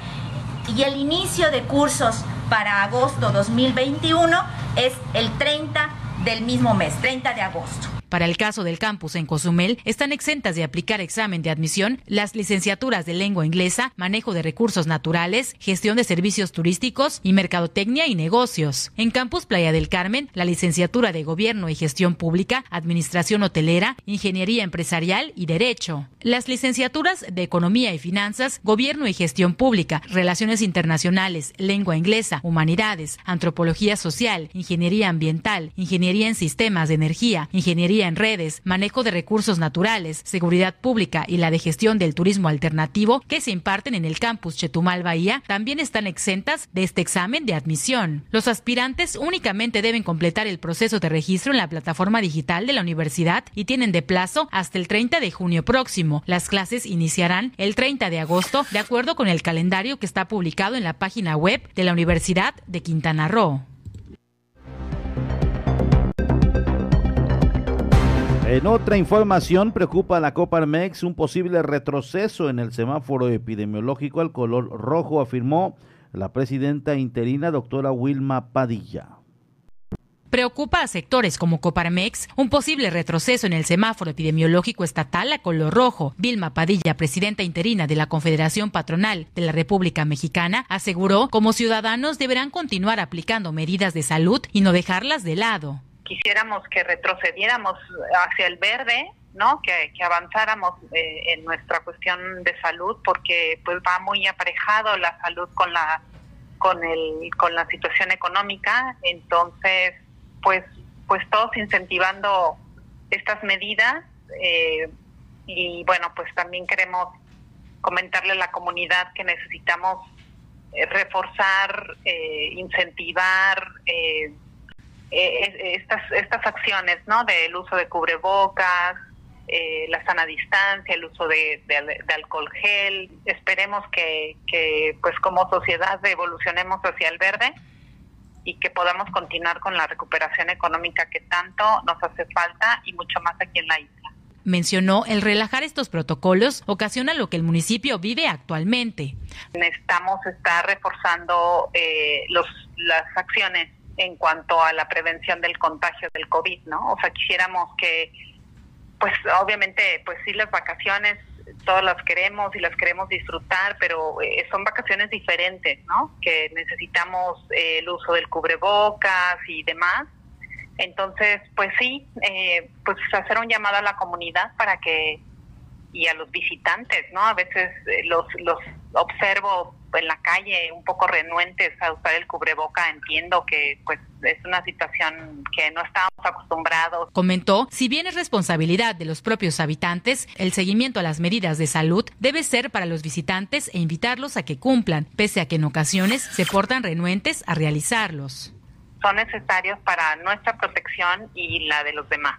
S21: y el inicio de cursos para agosto 2021 es el 30 del mismo mes, 30 de agosto.
S10: Para el caso del campus en Cozumel, están exentas de aplicar examen de admisión las licenciaturas de lengua inglesa, manejo de recursos naturales, gestión de servicios turísticos y mercadotecnia y negocios. En campus Playa del Carmen, la licenciatura de gobierno y gestión pública, administración hotelera, ingeniería empresarial y derecho. Las licenciaturas de economía y finanzas, gobierno y gestión pública, relaciones internacionales, lengua inglesa, humanidades, antropología social, ingeniería ambiental, ingeniería en sistemas de energía, ingeniería en redes, manejo de recursos naturales, seguridad pública y la de gestión del turismo alternativo que se imparten en el campus Chetumal Bahía también están exentas de este examen de admisión. Los aspirantes únicamente deben completar el proceso de registro en la plataforma digital de la universidad y tienen de plazo hasta el 30 de junio próximo. Las clases iniciarán el 30 de agosto de acuerdo con el calendario que está publicado en la página web de la Universidad de Quintana Roo.
S1: En otra información, preocupa a la Coparmex un posible retroceso en el semáforo epidemiológico al color rojo, afirmó la presidenta interina, doctora Wilma Padilla.
S10: Preocupa a sectores como Coparmex un posible retroceso en el semáforo epidemiológico estatal a color rojo. Vilma Padilla, presidenta interina de la Confederación Patronal de la República Mexicana, aseguró como ciudadanos deberán continuar aplicando medidas de salud y no dejarlas de lado
S22: quisiéramos que retrocediéramos hacia el verde, ¿no? Que, avanzáramos eh, en nuestra cuestión de salud, porque pues va muy aparejado la salud con la con el con la situación económica, entonces pues pues todos incentivando estas medidas eh, y bueno pues también queremos comentarle a la comunidad que necesitamos eh, reforzar, incentivar eh, estas, estas acciones, ¿no? Del uso de cubrebocas, eh, la sana distancia, el uso de, alcohol gel. Esperemos que, que, pues como sociedad evolucionemos hacia el verde y que podamos continuar con la recuperación económica que tanto nos hace falta y mucho más aquí en la isla.
S10: Mencionó el relajar estos protocolos ocasiona lo que el municipio vive actualmente.
S22: Necesitamos estar reforzando eh, los, las acciones en cuanto a la prevención del contagio del COVID, ¿no? O sea, quisiéramos que, pues obviamente, pues sí, las vacaciones todas las queremos y las queremos disfrutar, pero eh, son vacaciones diferentes, ¿no? Que necesitamos eh, el uso del cubrebocas y demás. Entonces, pues sí, eh, pues hacer un llamado a la comunidad para que y a los visitantes, ¿no? A veces los los observo en la calle un poco renuentes a usar el cubreboca, entiendo que pues es una situación que no estamos acostumbrados.
S10: Comentó, si bien es responsabilidad de los propios habitantes, el seguimiento a las medidas de salud debe ser para los visitantes e invitarlos a que cumplan, pese a que en ocasiones se portan renuentes a realizarlos.
S22: Son necesarios para nuestra protección y la de los demás.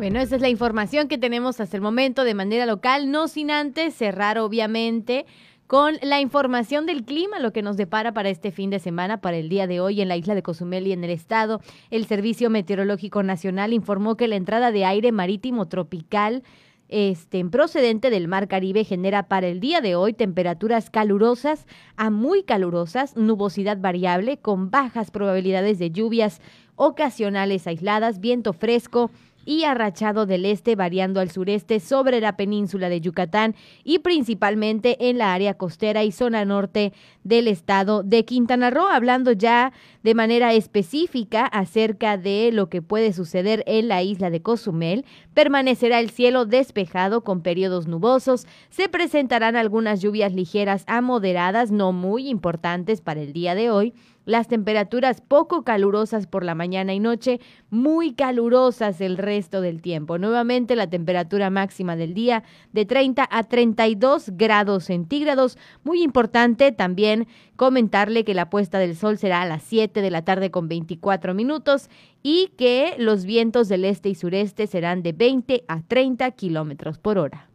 S2: Bueno, esa es la información que tenemos hasta el momento de manera local, no sin antes cerrar obviamente con la información del clima, lo que nos depara para este fin de semana, para el día de hoy en la isla de Cozumel y en el estado. El Servicio Meteorológico Nacional informó que la entrada de aire marítimo tropical este, procedente del Mar Caribe genera para el día de hoy temperaturas calurosas a muy calurosas, nubosidad variable con bajas probabilidades de lluvias ocasionales aisladas, viento fresco y arrachado del este variando al sureste sobre la península de Yucatán y principalmente en la área costera y zona norte del estado de Quintana Roo, hablando ya de manera específica acerca de lo que puede suceder en la isla de Cozumel. Permanecerá el cielo despejado con periodos nubosos, se presentarán algunas lluvias ligeras a moderadas, no muy importantes para el día de hoy las temperaturas poco calurosas por la mañana y noche, muy calurosas el resto del tiempo. Nuevamente la temperatura máxima del día de 30 a 32 grados centígrados. Muy importante también comentarle que la puesta del sol será a las 7 de la tarde con 24 minutos y que los vientos del este y sureste serán de 20 a 30 kilómetros por hora.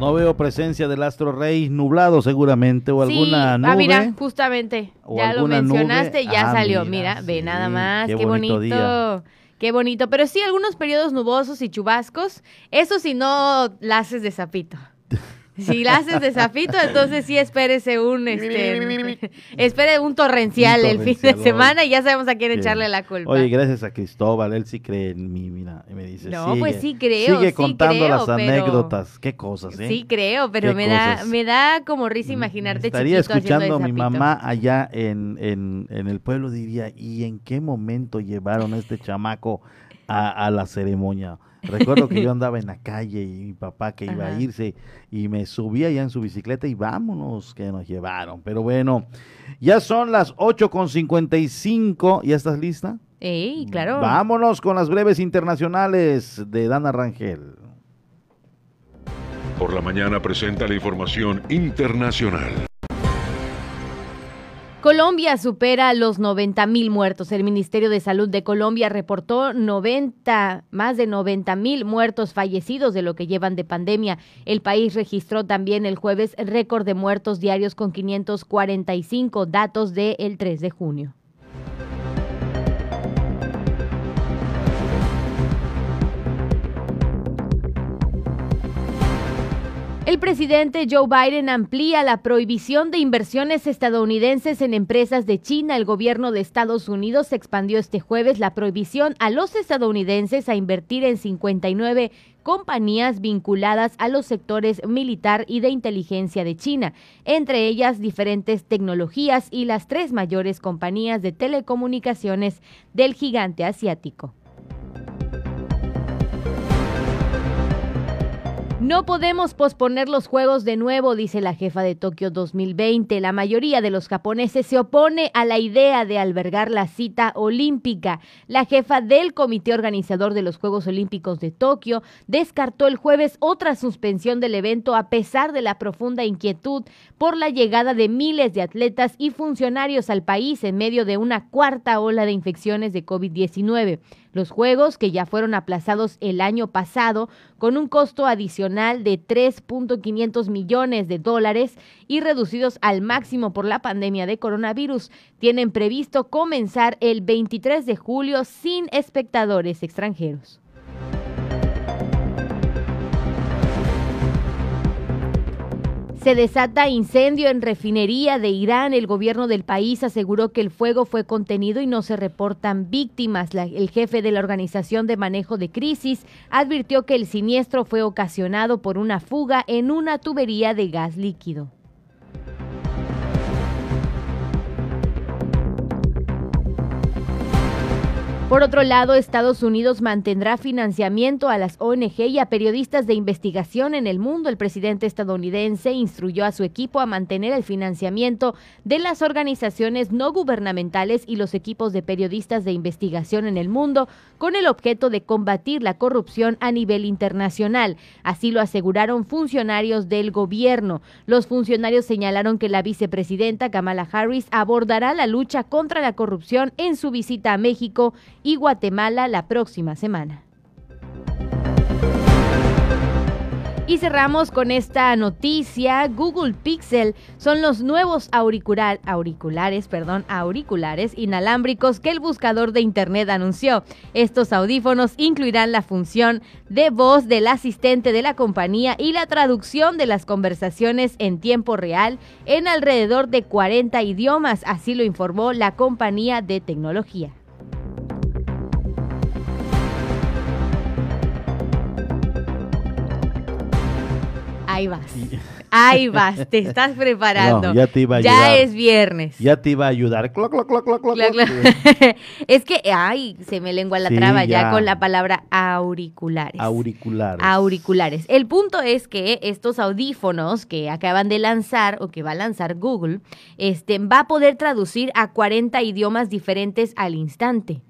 S1: No veo presencia del astro rey nublado seguramente o alguna nube.
S2: Ah, mira, justamente, ya lo mencionaste, ya ah, salió. Mira, ve nada más, qué, bonito. Qué bonito, pero sí algunos periodos nubosos y chubascos, eso si no la haces de sapito. [LAUGHS] Si la haces de zafito, entonces sí espérese un este espere un torrencial, el fin de semana y ya sabemos a quién echarle la culpa.
S1: Oye, gracias a Cristóbal, él sí cree en mí, mira, me dice,
S2: No, pues sí creo,
S1: Sigue contando las anécdotas, qué cosas, ¿eh?
S2: Sí creo, pero me da me da como risa mm, imaginarte
S1: Estaría escuchando a mi mamá allá en, en, en el pueblo diría, "¿Y en qué momento llevaron a este chamaco a, a la ceremonia?" Recuerdo que yo [LAUGHS] andaba en la calle y mi papá que iba a irse y me subía ya en su bicicleta y vámonos que nos llevaron. Pero bueno, ya son las 8.55. ¿Ya estás lista?
S2: Sí, claro.
S1: Vámonos con las breves internacionales de Dana Rangel.
S3: Por la mañana presenta la información internacional.
S2: Colombia supera los 90 mil muertos. El Ministerio de Salud de Colombia reportó 90, más de 90 mil muertos fallecidos de lo que llevan de pandemia. El país registró también el jueves récord de muertos diarios con 545 datos del 3 de junio. El presidente Joe Biden amplía la prohibición de inversiones estadounidenses en empresas de China. El gobierno de Estados Unidos expandió este jueves la prohibición a los estadounidenses a invertir en 59 compañías vinculadas a los sectores militar y de inteligencia de China, entre ellas diferentes tecnologías y las tres mayores compañías de telecomunicaciones del gigante asiático. No podemos posponer los Juegos de nuevo, dice la jefa de Tokio 2020. La mayoría de los japoneses se opone a la idea de albergar la cita olímpica. La jefa del comité organizador de los Juegos Olímpicos de Tokio descartó el jueves otra suspensión del evento a pesar de la profunda inquietud por la llegada de miles de atletas y funcionarios al país en medio de una cuarta ola de infecciones de COVID-19. Los Juegos, que ya fueron aplazados el año pasado, con un costo adicional de 3.500 millones de dólares y reducidos al máximo por la pandemia de coronavirus, tienen previsto comenzar el 23 de julio sin espectadores extranjeros. Se desata incendio en refinería de Irán. El gobierno del país aseguró que el fuego fue contenido y no se reportan víctimas. el jefe de la Organización de Manejo de Crisis advirtió que el siniestro fue ocasionado por una fuga en una tubería de gas líquido. Por otro lado, Estados Unidos mantendrá financiamiento a las ONG y a periodistas de investigación en el mundo. El presidente estadounidense instruyó a su equipo a mantener el financiamiento de las organizaciones no gubernamentales y los equipos de periodistas de investigación en el mundo con el objeto de combatir la corrupción a nivel internacional. Así lo aseguraron funcionarios del gobierno. Los funcionarios señalaron que la vicepresidenta Kamala Harris abordará la lucha contra la corrupción en su visita a México y Guatemala la próxima semana. Y cerramos con esta noticia. Google Pixel son los nuevos auricular, auriculares, perdón, auriculares inalámbricos que el buscador de Internet anunció. Estos audífonos incluirán la función de voz del asistente de la compañía y la traducción de las conversaciones en tiempo real en alrededor de 40 idiomas, así lo informó la compañía de tecnología. Ahí vas. Ahí vas, te estás [LAUGHS] preparando.
S1: ya te iba a
S2: Ya es viernes.
S1: Ya te iba a ayudar. [LAUGHS]
S2: es que, ay, se me lengua la traba ya. con la palabra auriculares.
S1: Auriculares.
S2: Auriculares. El punto es que estos audífonos que acaban de lanzar o que va a lanzar Google, este, va a poder traducir a 40 idiomas diferentes al instante.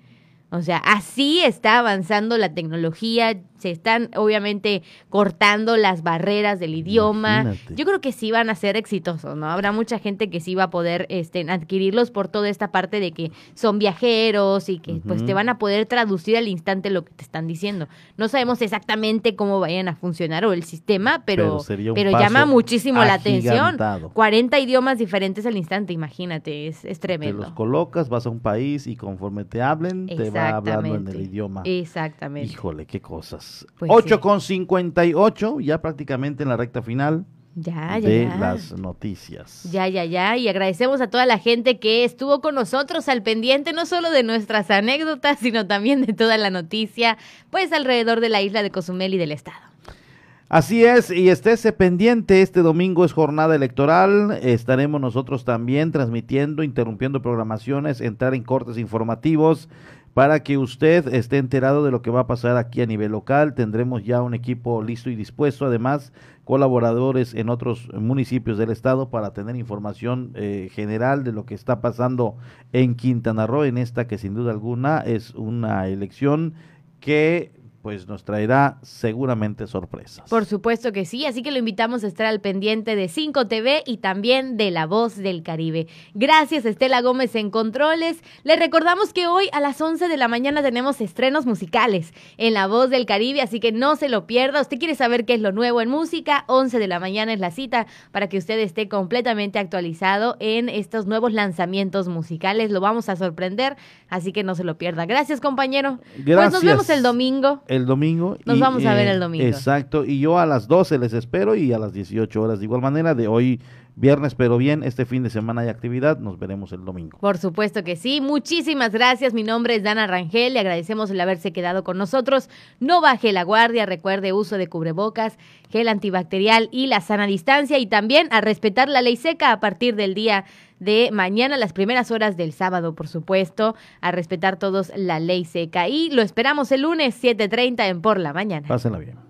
S2: O sea, así está avanzando la tecnología, se están obviamente cortando las barreras del idioma. Yo creo que sí van a ser exitosos, ¿no? Habrá mucha gente que sí va a poder este, adquirirlos por toda esta parte de que son viajeros y que pues te van a poder traducir al instante lo que te están diciendo. No sabemos exactamente cómo vayan a funcionar o el sistema, pero, pero, llama muchísimo la atención. 40 idiomas diferentes al instante, imagínate, es, es tremendo.
S1: Te los colocas, vas a un país y conforme te hablen, te va hablando en el idioma.
S2: Exactamente.
S1: Híjole, qué cosas. 8 pues con 58, ya prácticamente en la recta final.
S2: Ya,
S1: de las noticias.
S2: Ya, ya, ya. Y agradecemos a toda la gente que estuvo con nosotros al pendiente, no solo de nuestras anécdotas, sino también de toda la noticia, pues alrededor de la isla de Cozumel y del estado.
S1: Así es, y estése pendiente, este domingo es jornada electoral, estaremos nosotros también transmitiendo, interrumpiendo programaciones, entrar en cortes informativos para que usted esté enterado de lo que va a pasar aquí a nivel local. Tendremos ya un equipo listo y dispuesto, además colaboradores en otros municipios del estado para tener información eh, general de lo que está pasando en Quintana Roo, en esta que sin duda alguna es una elección que pues nos traerá seguramente sorpresas.
S2: Por supuesto que sí, así que lo invitamos a estar al pendiente de 5 TV y también de La Voz del Caribe. Gracias Estela Gómez en Controles. Le recordamos que hoy a las 11 de la mañana tenemos estrenos musicales en La Voz del Caribe, así que no se lo pierda. Usted quiere saber qué es lo nuevo en música, 11 de la mañana es la cita para que usted esté completamente actualizado en estos nuevos lanzamientos musicales. Lo vamos a sorprender, así que no se lo pierda. Gracias compañero.
S1: Gracias. Pues
S2: nos vemos el domingo
S1: el domingo.
S2: Nos vamos a ver el eh, domingo.
S1: Exacto, y yo a las 12 les espero y a las 18 horas de igual manera de hoy viernes, pero bien, este fin de semana hay actividad, nos veremos el domingo.
S2: Por supuesto que sí, muchísimas gracias, mi nombre es Dana Rangel, le agradecemos el haberse quedado con nosotros, no baje la guardia, recuerde uso de cubrebocas, gel antibacterial y la sana distancia y también a respetar la ley seca a partir del día de mañana, las primeras horas del sábado, por supuesto, a respetar todos la ley seca. Y lo esperamos el lunes 7.30 en Por la Mañana.
S1: Pásenla bien.